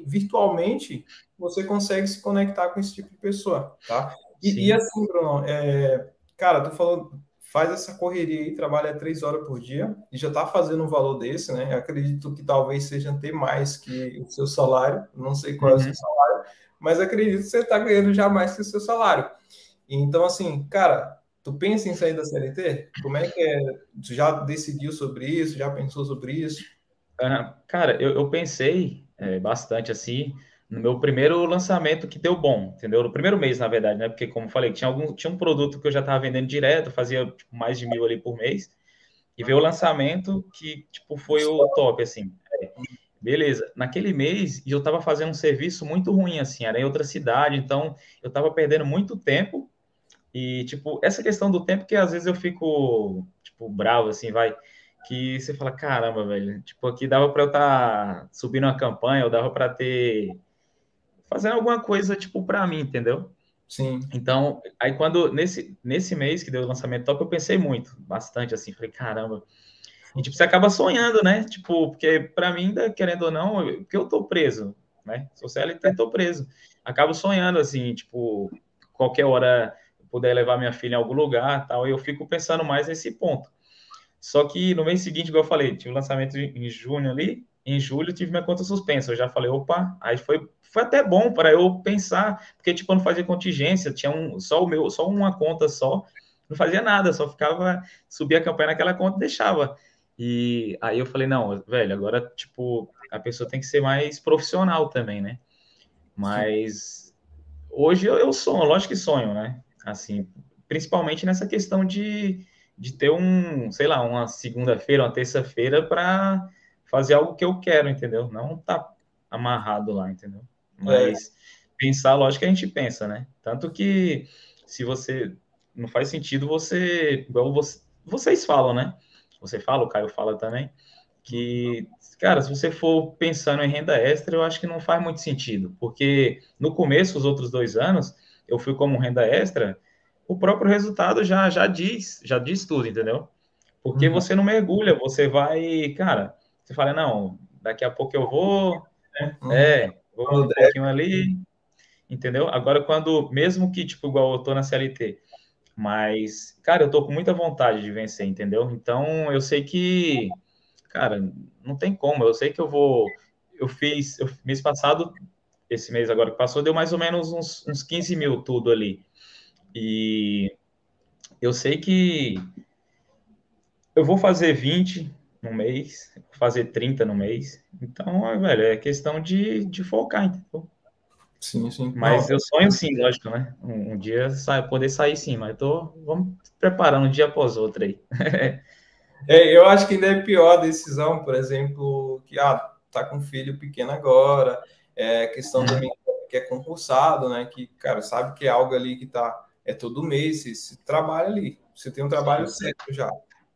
virtualmente, você consegue se conectar com esse tipo de pessoa, tá? E, e assim, Bruno, é, cara, tu falou, faz essa correria aí, trabalha três horas por dia e já está fazendo um valor desse, né? Eu acredito que talvez seja ter mais que o seu salário, não sei qual uhum. é o seu uhum. salário, mas acredito que você está ganhando já mais que o seu salário. Então, assim, cara, tu pensa em sair da CLT? Como é que é? Tu já decidiu sobre isso? Já pensou sobre isso? Uh, cara, eu, eu pensei é, bastante assim no meu primeiro lançamento que deu bom, entendeu? No primeiro mês, na verdade, né? Porque, como falei, tinha, algum, tinha um produto que eu já estava vendendo direto, fazia tipo, mais de mil ali por mês, e veio o lançamento que, tipo, foi o top, assim. É, beleza. Naquele mês, eu estava fazendo um serviço muito ruim, assim, era em outra cidade, então eu estava perdendo muito tempo, e, tipo, essa questão do tempo que às vezes eu fico, tipo, bravo, assim, vai que você fala, caramba, velho, tipo, aqui dava para eu estar tá subindo uma campanha, ou dava para ter fazendo alguma coisa, tipo, para mim, entendeu? Sim. Então, aí quando, nesse, nesse mês que deu o lançamento top, eu pensei muito, bastante, assim, falei, caramba. E, tipo, você acaba sonhando, né? Tipo, porque para mim, querendo ou não, porque eu tô preso, né? Sou CLT, tô preso. Acabo sonhando, assim, tipo, qualquer hora puder levar minha filha em algum lugar, tal, e eu fico pensando mais nesse ponto. Só que no mês seguinte, igual eu falei, tive o lançamento em junho ali, em julho tive minha conta suspensa. Eu já falei, opa, aí foi, foi até bom para eu pensar, porque tipo, eu não fazia contingência, tinha um, só o meu, só uma conta só, não fazia nada, só ficava, subia a campanha naquela conta e deixava. E aí eu falei, não, velho, agora, tipo, a pessoa tem que ser mais profissional também, né? Mas hoje eu, eu sonho, lógico que sonho, né? Assim, principalmente nessa questão de, de ter um, sei lá, uma segunda-feira, uma terça-feira para fazer algo que eu quero, entendeu? Não tá amarrado lá, entendeu? Mas é. pensar, lógico que a gente pensa, né? Tanto que se você não faz sentido você, igual você, vocês falam, né? Você fala, o Caio fala também, que, cara, se você for pensando em renda extra, eu acho que não faz muito sentido, porque no começo, os outros dois anos, eu fui como renda extra, o próprio resultado já, já diz, já diz tudo, entendeu? Porque uhum. você não mergulha, você vai, cara, você fala, não, daqui a pouco eu vou, é, é vou um pouquinho ali, entendeu? Agora, quando, mesmo que, tipo, igual eu tô na CLT, mas, cara, eu tô com muita vontade de vencer, entendeu? Então, eu sei que, cara, não tem como, eu sei que eu vou, eu fiz, eu, mês passado, esse mês agora que passou, deu mais ou menos uns, uns 15 mil tudo ali, e eu sei que eu vou fazer 20, no mês, fazer 30 no mês. Então, velho, é questão de, de focar, entendeu? Sim, sim. Mas eu sonho sim, lógico, né? Um, um dia sai, poder sair sim, mas tô, vamos preparando um dia após outro aí. é, eu acho que ainda é pior a decisão, por exemplo, que ah, tá com um filho pequeno agora, é questão uhum. também que é concursado, né? Que, cara, sabe que é algo ali que tá é todo mês, se trabalha ali, você tem um trabalho certo já.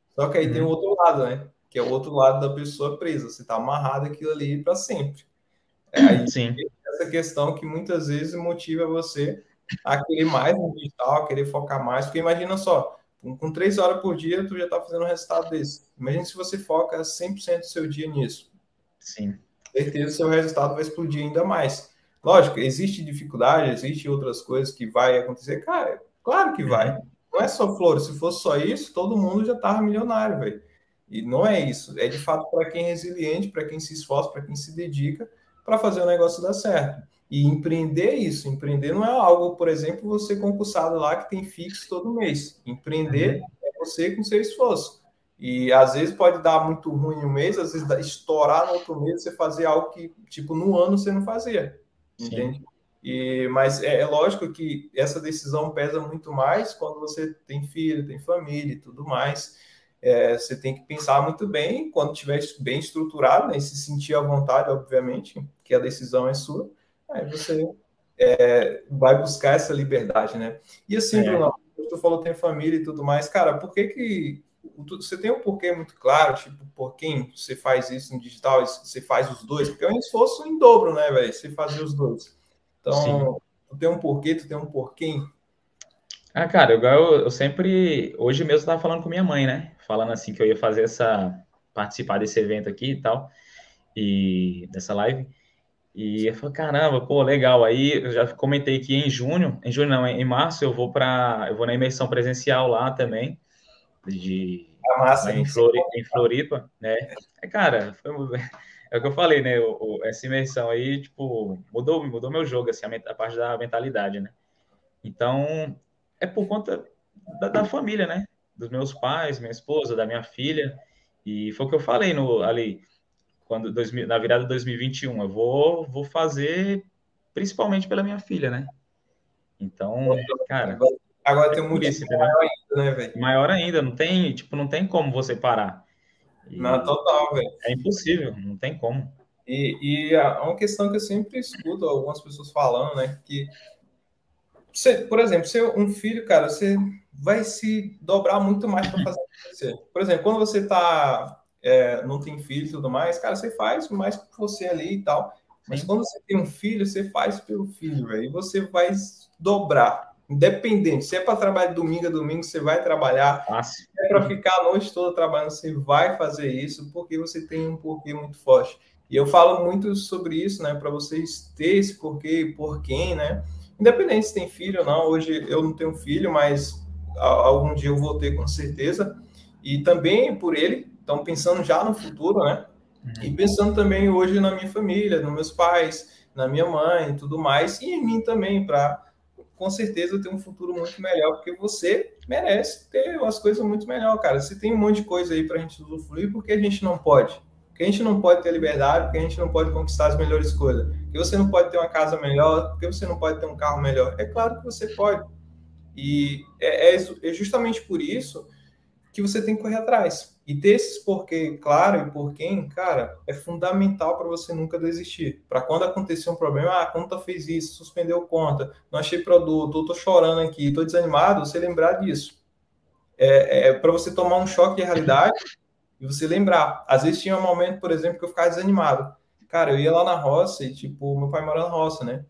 Só que aí uhum. tem o outro lado, né? que é o outro lado da pessoa presa. Você está amarrado aquilo ali para sempre. É aí Sim. essa questão que muitas vezes motiva você a querer mais no digital, a querer focar mais, porque imagina só, com três horas por dia, tu já está fazendo um resultado desse. Imagina se você foca 100% do seu dia nisso. Sim. Certeza seu resultado vai explodir ainda mais. Lógico, existe dificuldade, existe outras coisas que vai acontecer. Cara, claro que vai. Não é só flores. Se fosse só isso, todo mundo já tava milionário, velho. E não é isso. É de fato para quem é resiliente, para quem se esforça, para quem se dedica para fazer o negócio dar certo. E empreender isso, empreender não é algo, por exemplo, você concursado lá que tem fixo todo mês. Empreender uhum. é você com seu esforço. E às vezes pode dar muito ruim um mês, às vezes estourar no outro mês, você fazer algo que, tipo, no ano você não fazia. Sim. Entende? E, mas é, é, lógico que essa decisão pesa muito mais quando você tem filho, tem família e tudo mais. É, você tem que pensar muito bem quando estiver bem estruturado, né, e se sentir à vontade, obviamente, que a decisão é sua, aí você é, vai buscar essa liberdade, né? E assim, é. Bruno, tu falou tem família e tudo mais, cara, por que que você tem um porquê muito claro, tipo, por quem você faz isso no digital, você faz os dois, porque é um esforço em dobro, né, velho? Você fazer os dois. Então, Sim. tu tem um porquê, tu tem um porquê. Ah, cara, eu, eu sempre. Hoje mesmo eu tava falando com minha mãe, né? Falando assim que eu ia fazer essa. participar desse evento aqui e tal. E dessa live. E eu falei, caramba, pô, legal. Aí eu já comentei que em junho, em junho não, em março eu vou para, eu vou na imersão presencial lá também de a massa em, Floripa, em Floripa, né? É, cara, foi, é o que eu falei, né? O, o, essa imersão aí, tipo, mudou, mudou meu jogo, assim, a, a, parte da mentalidade, né? Então, é por conta da, da, família, né? Dos meus pais, minha esposa, da minha filha. E foi o que eu falei no, ali, quando, dois, na virada de 2021. Eu vou, vou fazer principalmente pela minha filha, né? Então, cara. Agora tem um motivo maior ainda, né, velho? Maior ainda, não tem, tipo, não tem como você parar. E não, total, velho. É impossível, não tem como. E, e é uma questão que eu sempre escuto algumas pessoas falando, né? Que, você, por exemplo, ser um filho, cara, você vai se dobrar muito mais para fazer você. Por exemplo, quando você tá, é, não tem filho e tudo mais, cara, você faz mais por você ali e tal. Mas quando você tem um filho, você faz pelo filho, velho. E você vai dobrar. Independente, se é para trabalhar domingo a domingo, você vai trabalhar. Fácil. Se é para ficar a noite toda trabalhando, você vai fazer isso, porque você tem um porquê muito forte. E eu falo muito sobre isso, né? Para vocês ter esse porquê, por quem, né? Independente se tem filho ou não. Hoje eu não tenho filho, mas algum dia eu vou ter com certeza. E também por ele, então pensando já no futuro, né? Uhum. E pensando também hoje na minha família, nos meus pais, na minha mãe e tudo mais, e em mim também, para com certeza ter um futuro muito melhor, porque você merece ter umas coisas muito melhor, cara. Você tem um monte de coisa aí para a gente usufruir, porque a gente não pode. Porque a gente não pode ter liberdade, porque a gente não pode conquistar as melhores coisas. Porque você não pode ter uma casa melhor, porque você não pode ter um carro melhor. É claro que você pode. E é, é, é justamente por isso que você tem que correr atrás. E ter esses porquê claro e por quem, cara, é fundamental para você nunca desistir. Para quando acontecer um problema, ah, a conta fez isso, suspendeu conta, não achei produto, estou chorando aqui, estou desanimado, você lembrar disso. É, é para você tomar um choque de realidade e você lembrar. Às vezes tinha um momento, por exemplo, que eu ficava desanimado. Cara, eu ia lá na roça e, tipo, meu pai mora na roça, né?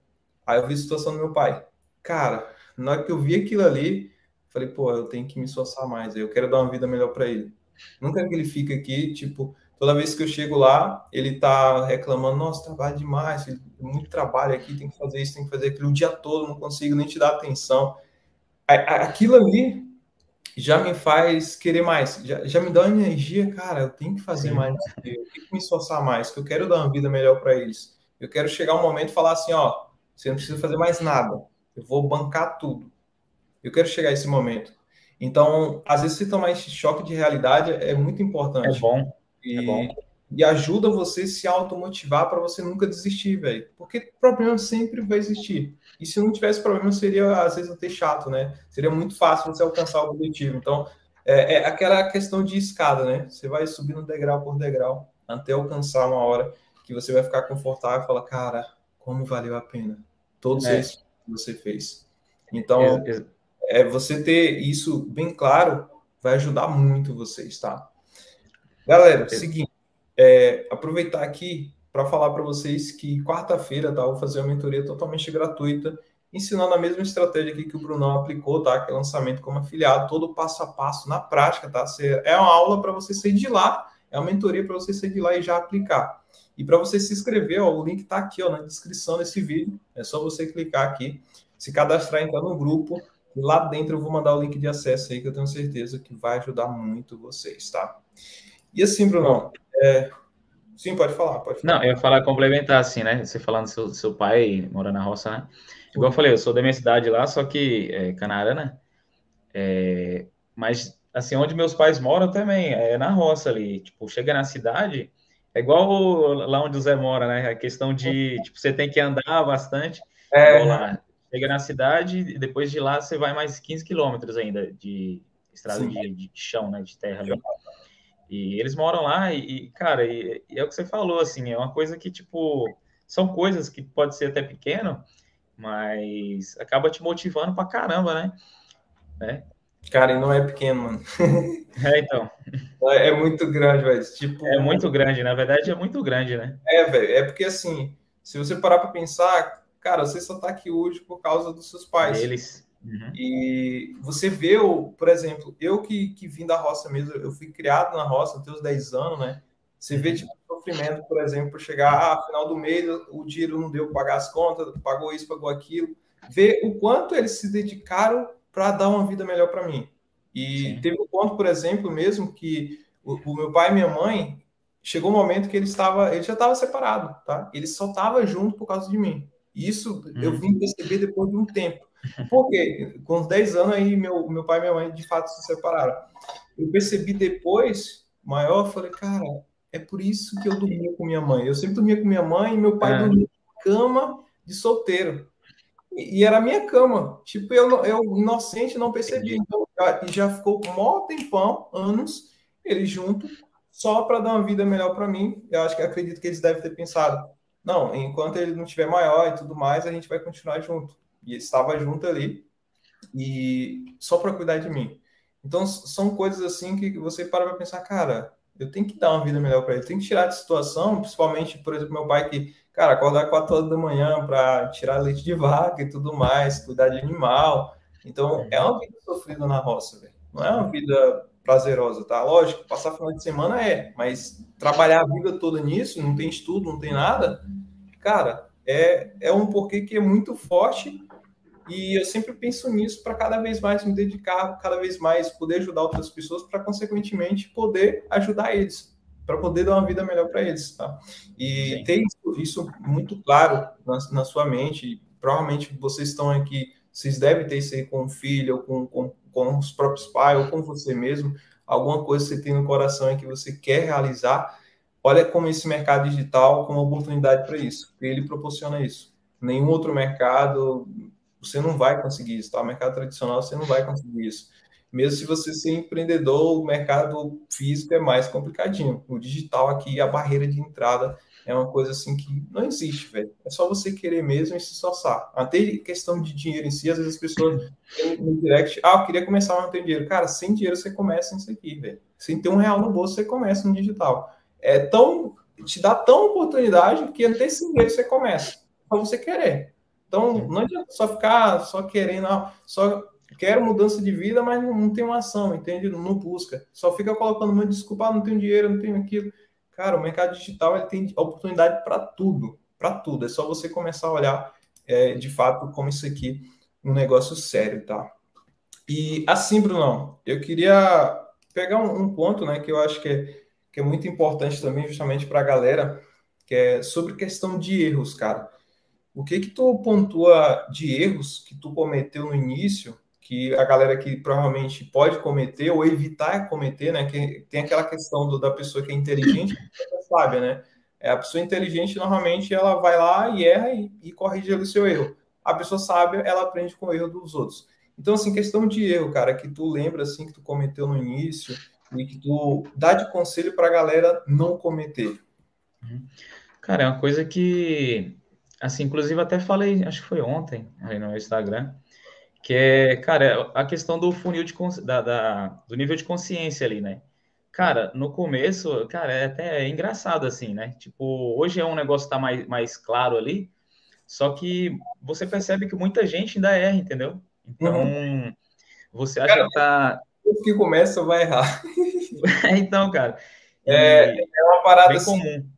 Aí eu vi a situação do meu pai. Cara, na hora que eu vi aquilo ali, falei, pô, eu tenho que me esforçar mais, eu quero dar uma vida melhor para ele. Nunca que ele fica aqui, tipo, toda vez que eu chego lá, ele tá reclamando, nossa, trabalho demais, muito trabalho aqui, tem que fazer isso, tem que fazer aquilo o dia todo, não consigo nem te dar atenção. Aquilo ali já me faz querer mais, já, já me dá uma energia, cara, eu tenho que fazer Sim. mais, eu tenho que me esforçar mais, que eu quero dar uma vida melhor para eles. Eu quero chegar um momento e falar assim, ó, você não precisa fazer mais nada, eu vou bancar tudo. Eu quero chegar a esse momento. Então, às vezes, você tomar esse choque de realidade é muito importante. É bom. E, é bom. e ajuda você a se automotivar para você nunca desistir, velho. Porque problema sempre vai existir. E se não tivesse problema, seria, às vezes, até chato, né? Seria muito fácil você alcançar o objetivo. Então, é, é aquela questão de escada, né? Você vai subindo degrau por degrau até alcançar uma hora que você vai ficar confortável e falar, cara, como valeu a pena. Todos é. esses que você fez. Então, é, você ter isso bem claro vai ajudar muito vocês, tá? Galera, é. seguinte, é, aproveitar aqui para falar para vocês que quarta-feira, tá? Vou fazer uma mentoria totalmente gratuita, ensinando a mesma estratégia aqui que o Brunão aplicou, tá? Que é lançamento como afiliado, todo passo a passo na prática, tá? É uma aula para você sair de lá, é uma mentoria para você sair de lá e já aplicar. E para você se inscrever, ó, o link está aqui ó, na descrição desse vídeo. É só você clicar aqui, se cadastrar, entrar no grupo. E lá dentro eu vou mandar o link de acesso aí, que eu tenho certeza que vai ajudar muito vocês, tá? E assim, Bruno, é, Sim, pode falar, pode falar. Não, eu ia falar complementar assim, né? Você falando seu seu pai mora na roça, né? Igual eu falei, eu sou da minha cidade lá, só que é, Canarana, é, mas assim, onde meus pais moram também, é na roça ali. Tipo, chega na cidade, é igual lá onde o Zé mora, né? A questão de, tipo, você tem que andar bastante. É. Lá. Chega na cidade e depois de lá você vai mais 15 quilômetros ainda de estrada de, de, chão, né? De terra ali. E eles moram lá e, cara, e, e, é o que você falou, assim, é uma coisa que, tipo, são coisas que pode ser até pequeno, mas acaba te motivando pra caramba, né? né? Cara, e não é pequeno, mano. É, então. É, é muito grande, velho. Tipo, é muito grande, na verdade é muito grande, né? É, velho. É porque assim, se você parar para pensar, cara, você só tá aqui hoje por causa dos seus pais. Eles. Uhum. E você vê, por exemplo, eu que, que vim da roça mesmo, eu fui criado na roça até os 10 anos, né? Você vê, tipo, sofrimento, por exemplo, chegar, ah, final do mês, o dinheiro não deu para pagar as contas, pagou isso, pagou aquilo. Ver o quanto eles se dedicaram para dar uma vida melhor para mim. E Sim. teve um ponto, por exemplo, mesmo que o, o, meu pai e minha mãe chegou um momento que ele estava, ele já estava separado, tá? Ele só estava junto por causa de mim. Isso eu vim perceber depois de um tempo. Por quê? Com 10 anos aí meu, meu pai e minha mãe de fato se separaram. Eu percebi depois, maior, falei, cara, é por isso que eu dormia com minha mãe. Eu sempre dormia com minha mãe e meu pai é. dormia na cama de solteiro. E era a minha cama. Tipo, eu, eu inocente não percebi. Então, já, já ficou um maior tempão, anos, eles juntos, só para dar uma vida melhor para mim. Eu acho que acredito que eles devem ter pensado. Não, enquanto ele não tiver maior e tudo mais, a gente vai continuar junto. E estava junto ali, e só para cuidar de mim. Então, são coisas assim que você para para pensar, cara, eu tenho que dar uma vida melhor para ele, tenho que tirar de situação, principalmente, por exemplo, meu pai que cara, acordar 4 horas da manhã para tirar leite de vaca e tudo mais, cuidar de animal. Então, é uma vida sofrida na roça, velho. Não é uma vida prazerosa, tá? Lógico, passar final de semana é, mas trabalhar a vida toda nisso, não tem estudo, não tem nada, cara, é, é um porquê que é muito forte e eu sempre penso nisso para cada vez mais me dedicar, cada vez mais poder ajudar outras pessoas para, consequentemente, poder ajudar eles para poder dar uma vida melhor para eles, tá? E Sim. ter isso, isso, muito claro na, na, sua mente, provavelmente vocês estão aqui, vocês devem ter isso aí com o filho, ou com, com, com os próprios pais, ou com você mesmo, alguma coisa que você tem no coração e que você quer realizar, olha como esse mercado digital como oportunidade para isso, ele proporciona isso. Nenhum outro mercado, você não vai conseguir isso, tá? O mercado tradicional, você não vai conseguir isso. Mesmo se você ser empreendedor, o mercado físico é mais complicadinho. O digital aqui, a barreira de entrada é uma coisa assim que não existe, velho. É só você querer mesmo e se esforçar. Até questão de dinheiro em si, às vezes as pessoas no direct, ah, eu queria começar a não ter dinheiro. Cara, sem dinheiro você começa nisso aqui, velho. Sem ter um real no bolso, você começa no digital. É tão, te dá tão oportunidade que até sem dinheiro você começa. Só você querer. Então, não adianta só ficar só querendo, só quero mudança de vida, mas não, não tem uma ação, entende? Não busca. Só fica colocando uma desculpa, ah, não tenho dinheiro, não tenho aquilo. Cara, o mercado digital ele tem oportunidade para tudo, para tudo. É só você começar a olhar é, de fato como isso aqui um negócio sério, tá? E assim, Brunão, eu queria pegar um, um ponto, né, que eu acho que é, que é muito importante também, justamente para a galera, que é sobre questão de erros, cara. O que que tu pontua de erros que tu cometeu no início que a galera que provavelmente pode cometer ou evitar cometer, né? Que tem aquela questão do, da pessoa que é inteligente, sabe, né? É, a pessoa inteligente, normalmente, ela vai lá e erra e, e corrige o seu erro. A pessoa sábia, ela aprende com o erro dos outros. Então, assim, questão de erro, cara, que tu lembra, assim, que tu cometeu no início e que tu dá de conselho para a galera não cometer. Uhum. Cara, é uma coisa que, assim, inclusive até falei, acho que foi ontem, aí no Instagram, que é, cara, a questão do funil de, da, da, do nível de consciência ali, né? Cara, no começo, cara, é até engraçado assim, né? Tipo, hoje é um negócio que tá mais, mais claro ali, só que você percebe que muita gente ainda erra, entendeu? Então, uhum. você acha cara, que tá. O que começa vai errar. então, cara. É, é uma parada assim. Comum.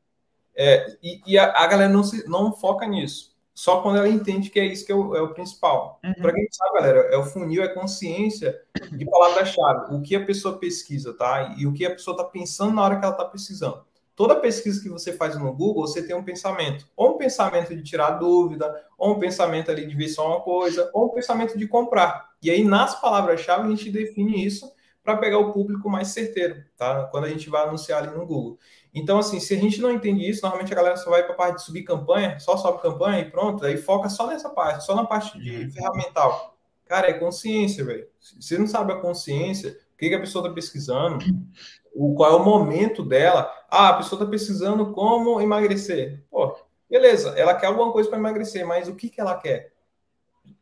É, e, e a, a, galera não, se, não foca nisso só quando ela entende que é isso que é o, é o principal. Uhum. Para quem sabe, galera, é o funil, é consciência de palavra-chave, o que a pessoa pesquisa, tá? E o que a pessoa está pensando na hora que ela está pesquisando. toda pesquisa que você faz no Google, você tem um pensamento. Ou um pensamento de tirar dúvida, ou um pensamento ali de ver só uma coisa, ou um pensamento de comprar. E aí, nas palavras-chave, a gente define isso para pegar o público mais certeiro, tá? Quando a gente vai anunciar ali no Google. Então, assim, se a gente não entende isso, normalmente a galera só vai para a parte de subir campanha, só sobe campanha e pronto, aí foca só nessa parte, só na parte de uhum. ferramental. Cara, é consciência, velho. Se você não sabe a consciência, o que, que a pessoa está pesquisando, o, qual é o momento dela. Ah, a pessoa está pesquisando como emagrecer. Pô, beleza, ela quer alguma coisa para emagrecer, mas o que, que ela quer?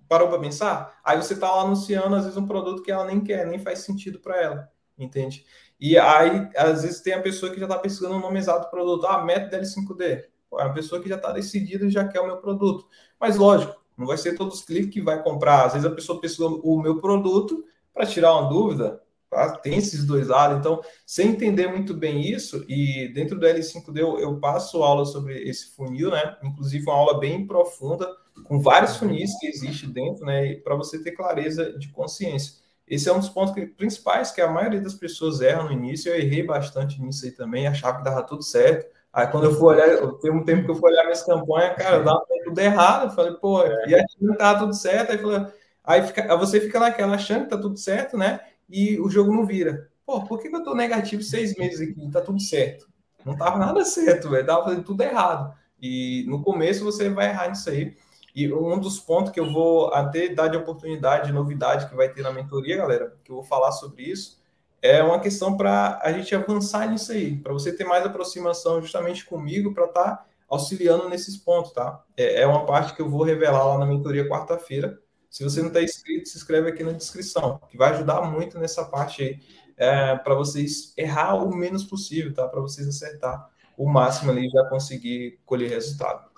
Parou para pensar? Aí você está lá anunciando, às vezes, um produto que ela nem quer, nem faz sentido para ela, entende? E aí, às vezes, tem a pessoa que já está pesquisando o nome exato do produto. Ah, método L5D. É uma pessoa que já está decidida e já quer o meu produto. Mas, lógico, não vai ser todos os cliques que vai comprar. Às vezes a pessoa pesquisou o meu produto para tirar uma dúvida, Tá? Tem esses dois lados. Então, sem entender muito bem isso, e dentro do L5D eu, eu passo aula sobre esse funil, né? Inclusive uma aula bem profunda, com vários funis que existe dentro, né? Para você ter clareza de consciência. Esse é um dos pontos que, principais que a maioria das pessoas erram no início. Eu errei bastante nisso aí também, achava que dava tudo certo. Aí quando eu fui olhar, teve um tempo que eu fui olhar minhas campanhas, cara, eu dava tudo errado. Eu falei, pô, é. e aqui não tava tudo certo. Aí, falei, aí fica, você fica naquela achando que tá tudo certo, né? e o jogo não vira. Pô, por que, eu tô negativo seis meses aqui? Tá tudo certo. Não tava nada certo, velho. Tava fazendo tudo errado. E no começo você vai errar nisso aí. E um dos pontos que eu vou até dar de oportunidade, de novidade que vai ter na mentoria, galera, que eu vou falar sobre isso, é uma questão para a gente avançar nisso aí, para você ter mais aproximação justamente comigo, para estar tá auxiliando nesses pontos, tá? É, é uma parte que eu vou revelar lá na mentoria quarta-feira. Se você não está inscrito, se inscreve aqui na descrição, que vai ajudar muito nessa parte aí, é, para vocês errar o menos possível, tá? Para vocês acertar o máximo ali e já conseguir colher resultado.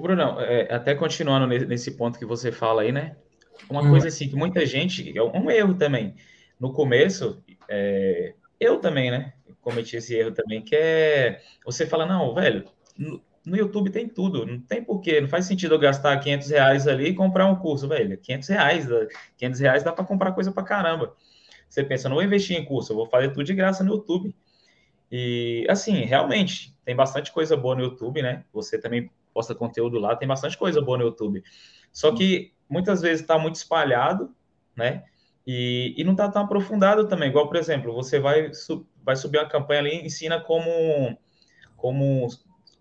O Brunão, é, até continuando nesse ponto que você fala aí, né? Uma hum. coisa assim que muita gente, é um erro também. No começo, é, eu também, né? Cometi esse erro também, que é você fala, não, velho, no YouTube tem tudo, não tem porquê, não faz sentido eu gastar 500 reais ali e comprar um curso, velho, 500 reais, 500 reais dá para comprar coisa para caramba. Você pensa, não vou investir em curso, eu vou fazer tudo de graça no YouTube. E, assim, realmente, tem bastante coisa boa no YouTube, né? Você também posta conteúdo lá, tem bastante coisa boa no YouTube. Só que, muitas vezes, está muito espalhado, né? E, e não está tão aprofundado também. Igual, por exemplo, você vai, vai subir uma campanha ali, ensina como, como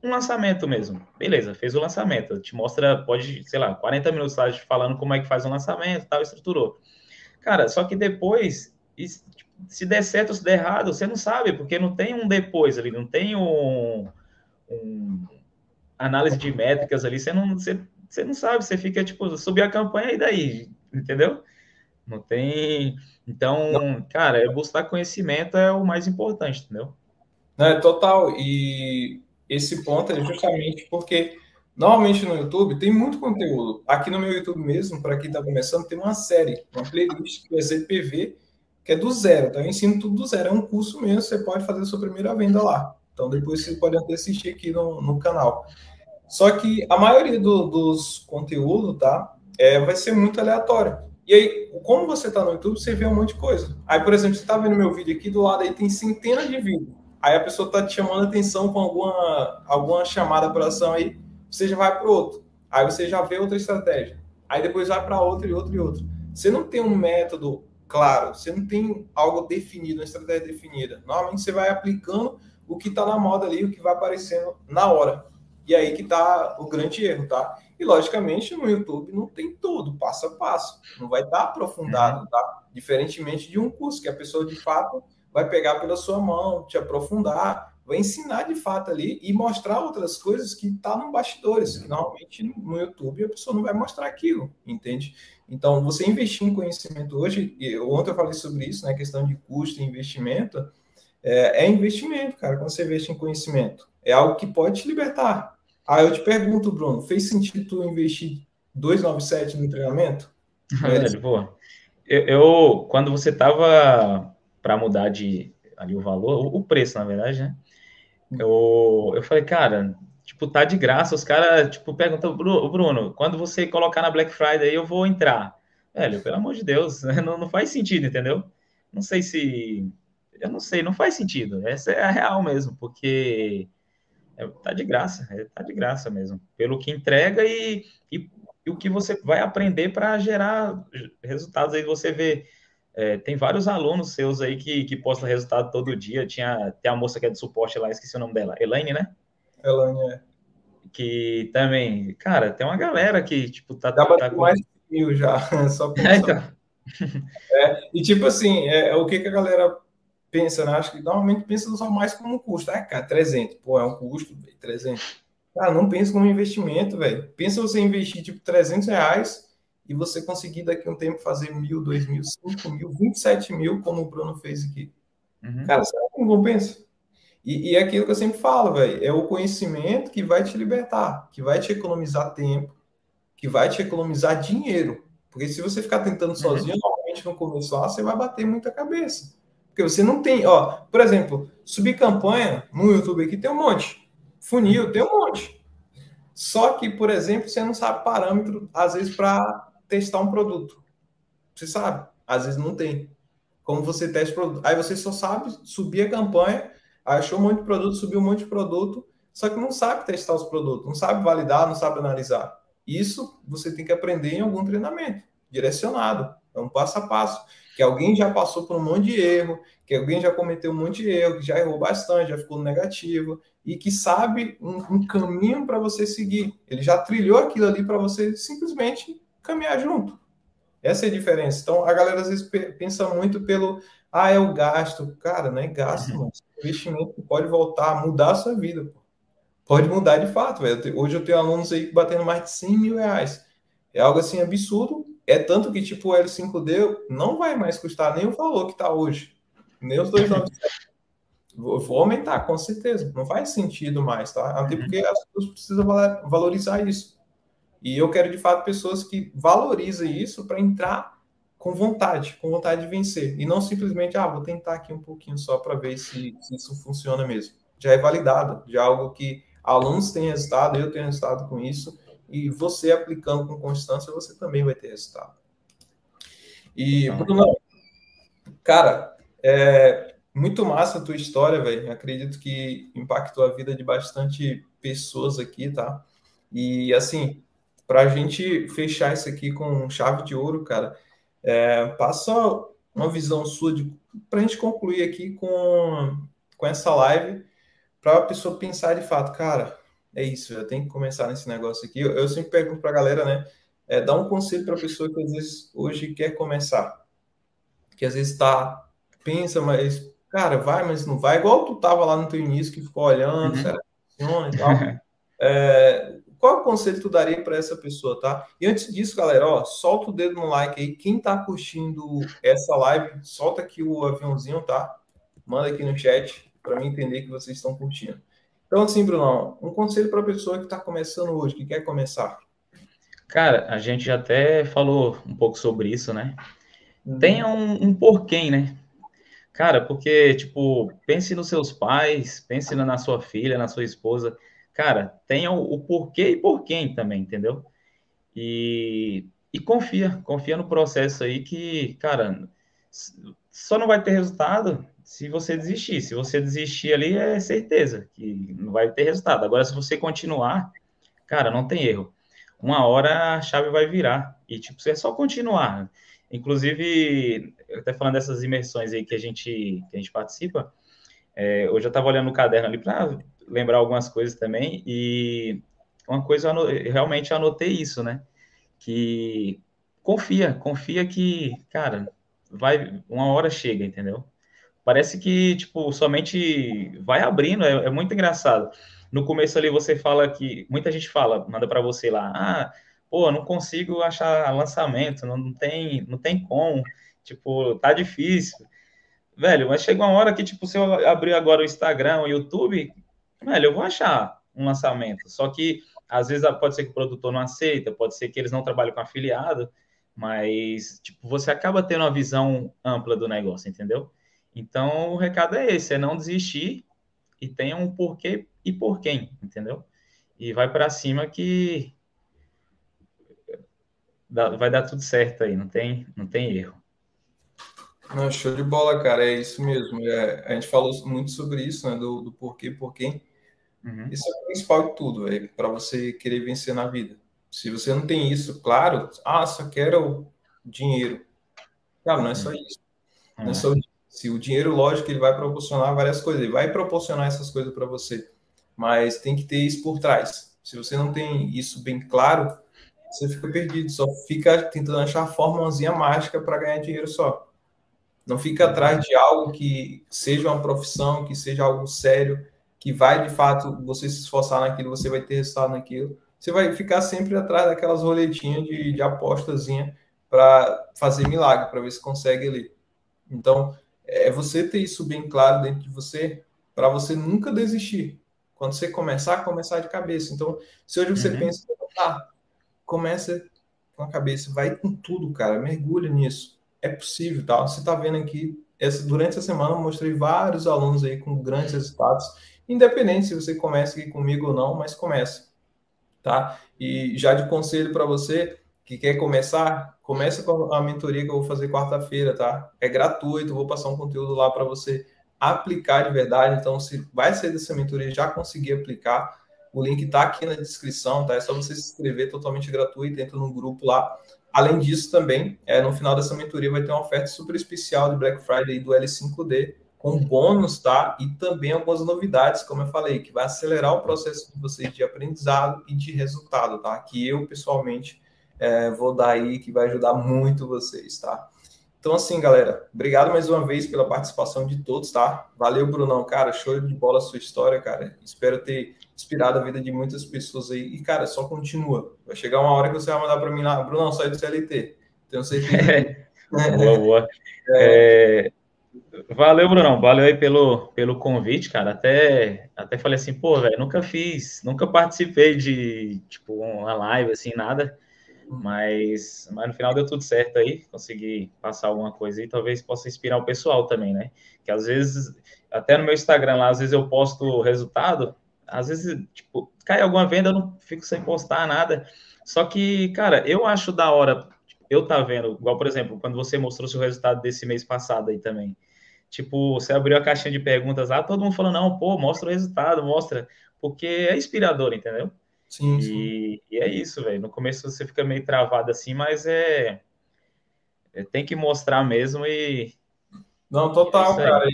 um lançamento mesmo. Beleza, fez o lançamento. Te mostra, pode, sei lá, 40 minutos tá, falando como é que faz um lançamento, tal, estruturou. Cara, só que depois, se der certo ou se der errado, você não sabe, porque não tem um depois ali, não tem um, um análise de métricas ali, você não, você, você não sabe, você fica tipo, subir a campanha e daí, entendeu? Não tem. Então, cara, é buscar conhecimento é o mais importante, entendeu? É, total. E esse ponto é justamente porque normalmente no YouTube tem muito conteúdo. Aqui no meu YouTube mesmo, para quem está começando, tem uma série, uma playlist que é ZPV, que é do zero. Então eu ensino tudo do zero. É um curso mesmo, você pode fazer a sua primeira venda lá. Então depois você pode até assistir aqui no, no canal. Só que a maioria do, dos conteúdos, tá? É, vai ser muito aleatório. E aí, como você está no YouTube, você vê um monte de coisa. Aí, por exemplo, você está vendo meu vídeo aqui, do lado aí tem centenas de vídeos. Aí a pessoa está te chamando atenção com alguma, alguma chamada para ação aí, você já vai para outro. Aí você já vê outra estratégia. Aí depois vai para outra e outra e outra. Você não tem um método claro, você não tem algo definido, uma estratégia definida. Normalmente você vai aplicando o que está na moda ali, o que vai aparecendo na hora. E aí que está o grande erro, tá? E logicamente no YouTube não tem tudo, passo a passo. Não vai estar tá aprofundado, uhum. tá? Diferentemente de um curso que a pessoa de fato vai pegar pela sua mão, te aprofundar, vai ensinar de fato ali e mostrar outras coisas que tá no bastidores, que normalmente no YouTube a pessoa não vai mostrar aquilo, entende? Então, você investir em conhecimento hoje, ontem eu falei sobre isso, né, questão de custo e investimento, é, é investimento, cara, quando você investe em conhecimento. É algo que pode te libertar. Aí eu te pergunto, Bruno, fez sentido tu investir 297 no treinamento? É, boa. Eu, eu, quando você estava para mudar de ali o valor, o, o, preço, na verdade, né? Eu, eu falei, cara, tipo, tá de graça. Os caras, tipo, perguntam, Bruno, quando você colocar na Black Friday, eu vou entrar. Velho, pelo amor de Deus, não, não faz sentido, entendeu? Não sei se eu não sei, não faz sentido. Essa é a real mesmo, porque é, tá de graça, é, tá de graça mesmo. Pelo que entrega e, e, e o que você vai aprender para gerar resultados aí. Você vê, é, tem vários alunos seus aí que, que postam resultado todo dia. Tinha, tem a moça que é de suporte lá, esqueci o nome dela, Elaine, né? Elaine, é. Que também, cara, tem uma galera que, tipo, tá. Dá tá com mais mil já, só é, então. é, E tipo assim, é, é, o que, que a galera pensa, né? Acho que normalmente pensa só mais como um custo. Ah, cara, 300. Pô, é um custo, 300. Cara, não pensa como investimento, velho. Pensa você investir, tipo, 300 reais e você conseguir daqui a um tempo fazer mil, dois mil, cinco mil, 27 mil, como o Bruno fez aqui. Uhum. Cara, será que não compensa? E, e é aquilo que eu sempre falo, velho, é o conhecimento que vai te libertar, que vai te economizar tempo, que vai te economizar dinheiro. Porque se você ficar tentando uhum. sozinho, normalmente no começo lá, você vai bater muita cabeça. Porque você não tem, ó, por exemplo, subir campanha no YouTube aqui tem um monte. Funil tem um monte. Só que, por exemplo, você não sabe parâmetro, às vezes, para testar um produto. Você sabe? Às vezes não tem. Como você testa o produto. Aí você só sabe subir a campanha, achou um monte de produto, subiu um monte de produto, só que não sabe testar os produtos, não sabe validar, não sabe analisar. Isso você tem que aprender em algum treinamento direcionado. É um passo a passo que alguém já passou por um monte de erro, que alguém já cometeu um monte de erro, que já errou bastante, já ficou negativo, e que sabe um, um caminho para você seguir. Ele já trilhou aquilo ali para você simplesmente caminhar junto. Essa é a diferença. Então, a galera às vezes pensa muito pelo, ah, é o gasto. Cara, não é gasto, uhum. mas é investimento pode voltar, mudar a sua vida. Pô. Pode mudar de fato. Velho. Hoje eu tenho alunos aí batendo mais de 100 mil reais. É algo assim absurdo, é tanto que, tipo, o L5D não vai mais custar nem o valor que está hoje, nem os 297. vou, vou aumentar, com certeza. Não faz sentido mais, tá? Até uhum. porque as pessoas precisam valorizar isso. E eu quero, de fato, pessoas que valorizem isso para entrar com vontade, com vontade de vencer. E não simplesmente, ah, vou tentar aqui um pouquinho só para ver se, se, isso funciona mesmo. Já é validado, já é algo que alunos têm resultado, eu tenho resultado com isso e você aplicando com constância, você também vai ter resultado. E, Bruno, cara, é muito massa a tua história, velho. Acredito que impactou a vida de bastante pessoas aqui, tá? E, assim, para a gente fechar isso aqui com chave de ouro, cara, é, passa uma visão sua para a gente concluir aqui com, com essa live, para a pessoa pensar de fato, cara, é isso, eu tenho que começar nesse negócio aqui. Eu, eu sempre pergunto para a galera, né? É, dá um conselho para a pessoa que às vezes hoje quer começar, que às vezes está, pensa, mas, cara, vai, mas não vai, igual tu tava lá no teu início, que ficou olhando, uhum. será que funciona e tal. É, qual conselho tu daria para essa pessoa, tá? E antes disso, galera, ó, solta o dedo no like aí. Quem tá curtindo essa live, solta aqui o aviãozinho, tá? Manda aqui no chat para mim entender que vocês estão curtindo. Então, assim, Bruno, um conselho para a pessoa que está começando hoje, que quer começar. Cara, a gente já até falou um pouco sobre isso, né? Uhum. Tenha um, um porquê, né? Cara, porque, tipo, pense nos seus pais, pense na sua filha, na sua esposa. Cara, tenha o, o porquê e por quem também, entendeu? E, e confia, confia no processo aí que, cara, só não vai ter resultado se você desistir. Se você desistir ali, é certeza que não vai ter resultado. Agora, se você continuar, cara, não tem erro. Uma hora a chave vai virar. E, tipo, é só continuar. Inclusive, até falando dessas imersões aí que a gente, que a gente participa, é, hoje eu estava olhando no caderno ali para lembrar algumas coisas também. E uma coisa, eu realmente anotei isso, né? Que confia, confia que, cara, vai, uma hora chega, entendeu? Parece que, tipo, somente vai abrindo, é, é, muito engraçado. No começo ali você fala que, muita gente fala, manda para você lá, ah, pô, não consigo achar lançamento, não, tem, não tem como, tipo, tá difícil. Velho, mas chega uma hora que, tipo, se eu abrir agora o Instagram, o YouTube, velho, eu vou achar um lançamento. Só que, às vezes, pode ser que o produtor não aceita, pode ser que eles não trabalhem com afiliado, mas, tipo, você acaba tendo uma visão ampla do negócio, entendeu? Então, o recado é esse, é não desistir e tenha um porquê e por quem, entendeu? E vai para cima que vai dar tudo certo aí, não tem, não tem erro. Não, show de bola, cara, é isso mesmo. É, a gente falou muito sobre isso, né, do, do porquê, porquê. Uhum. Isso é o principal de tudo, é para você querer vencer na vida. Se você não tem isso, claro, ah, só quero dinheiro. Cara, não é só uhum. isso. Não é, é só se o dinheiro, lógico, ele vai proporcionar várias coisas, ele vai proporcionar essas coisas para você, mas tem que ter isso por trás. Se você não tem isso bem claro, você fica perdido, só fica tentando achar a formulazinha mágica para ganhar dinheiro só. Não fica atrás de algo que seja uma profissão, que seja algo sério, que vai de fato você se esforçar naquilo, você vai ter resultado naquilo. Você vai ficar sempre atrás daquelas roletinhas de, de apostazinha para fazer milagre, para ver se consegue ali. Então, é você ter isso bem claro dentro de você, para você nunca desistir. Quando você começar, começar de cabeça. Então, se hoje você uhum. pensa, tá, começa com a cabeça, vai com tudo, cara, mergulha nisso é possível, tá? Você está vendo aqui, essa, durante essa semana eu mostrei vários alunos aí com grandes resultados, independente se você começa aqui comigo ou não, mas comece, tá? E já de conselho para você que quer começar, começa com a mentoria que eu vou fazer quarta-feira, tá? É gratuito, vou passar um conteúdo lá para você aplicar de verdade. Então, se vai sair dessa mentoria já conseguir aplicar, o link está aqui na descrição, tá? É só você se inscrever totalmente gratuito, entra no grupo lá Além disso, também, é, no final dessa mentoria vai ter uma oferta super especial de Black Friday do L5D, com bônus, tá? E também algumas novidades, como eu falei, que vai acelerar o processo de vocês de aprendizado e de resultado, tá? Que eu, pessoalmente, é, vou dar aí, que vai ajudar muito vocês, tá? Então, assim, galera, obrigado mais uma vez pela participação de todos, tá? Valeu, Brunão, cara, show de bola a sua história, cara. Espero ter inspirado a vida de muitas pessoas aí. E, cara, só continua. Vai chegar uma hora que você vai mandar para mim lá, Brunão, sai do CLT. Tenho certeza. boa, boa. É... É... Valeu, Brunão. Valeu aí pelo, pelo convite, cara. Até, até falei assim, pô, velho, nunca fiz, nunca participei de, tipo, uma live, assim, nada. Mas, mas no final deu tudo certo aí, consegui passar alguma coisa e talvez possa inspirar o pessoal também, né? Que às vezes, até no meu Instagram lá, às vezes eu posto o resultado, às vezes, tipo, cai alguma venda, eu não fico sem postar nada. Só que, cara, eu acho da hora eu tá vendo, igual, por exemplo, quando você mostrou seu resultado desse mês passado aí também. Tipo, você abriu a caixinha de perguntas lá, todo mundo falou, não, pô, mostra o resultado, mostra. Porque é inspirador, entendeu? Sim, sim. E, e, é isso, velho. No começo você fica meio travado assim, mas é, é tem que mostrar mesmo e. Não, total, é cara.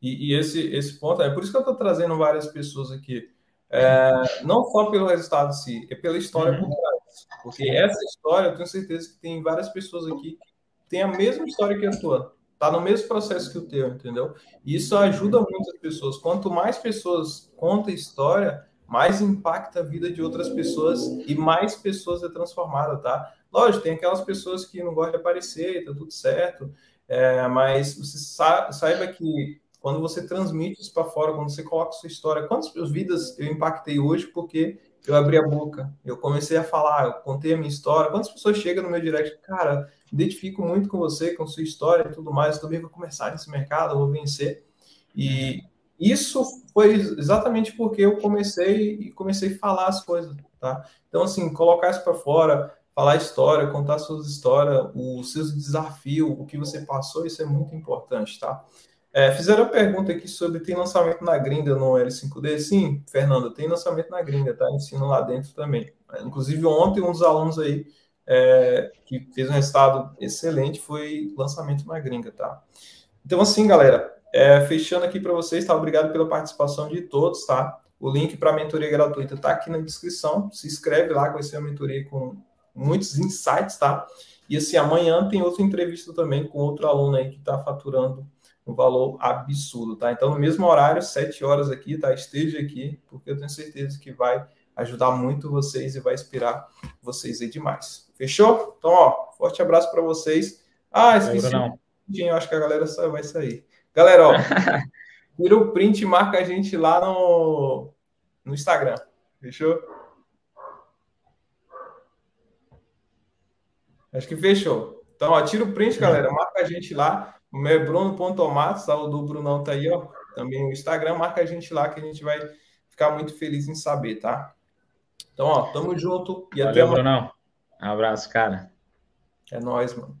E, e, esse, esse ponto, é por isso que eu estou trazendo várias pessoas aqui. É, não só pelo resultado em si, é pela história uhum. por trás. Porque essa história, eu tenho certeza que tem várias pessoas aqui que têm a mesma história que a tua. Tá no mesmo processo que o teu, entendeu? E isso ajuda muitas pessoas. Quanto mais pessoas contam história, mais impacta a vida de outras pessoas e mais pessoas é transformada, tá? Lógico, tem aquelas pessoas que não gostam de aparecer, tá tudo certo, é, mas você sa saiba que quando você transmite isso para fora, quando você coloca sua história, quantas vidas eu impactei hoje porque eu abri a boca, eu comecei a falar, eu contei a minha história, quantas pessoas chegam no meu direct, cara, identifico muito com você, com sua história e tudo mais, eu também vou começar nesse mercado, eu vou vencer. E isso foi exatamente porque eu comecei e comecei a falar as coisas, tá? Então, assim, colocar isso para fora, falar história, contar suas histórias, os seus desafios, o que você passou, isso é muito importante, tá? É, fizeram a pergunta aqui sobre tem lançamento na gringa no L5D. Sim, Fernanda, tem lançamento na gringa, tá? Ensino lá dentro também. Inclusive, ontem, um dos alunos aí é, que fez um resultado excelente foi lançamento na gringa, tá? Então, assim, galera, é, fechando aqui para vocês, tá? Obrigado pela participação de todos, tá? O link para a mentoria gratuita está aqui na descrição. Se inscreve lá, ser uma mentoria com muitos insights, tá? E assim, amanhã tem outra entrevista também com outro aluno aí que está faturando um valor absurdo, tá? Então, no mesmo horário, sete horas aqui, tá? Esteja aqui, porque eu tenho certeza que vai ajudar muito vocês e vai inspirar vocês aí demais. Fechou? Então, ó, forte abraço para vocês. Ah, esqueci. Não. Eu acho que a galera só vai sair. Galera, ó, tira o print e marca a gente lá no, no Instagram. Fechou? Acho que fechou. Então, ó, tira o print, galera. Marca a gente lá. O meu é Bruno.matos, tá? o do Brunão tá aí, ó. Também o Instagram, marca a gente lá que a gente vai ficar muito feliz em saber, tá? Então, ó, tamo junto e Valeu, até amanhã. Brunão. Um abraço, cara. É nóis, mano.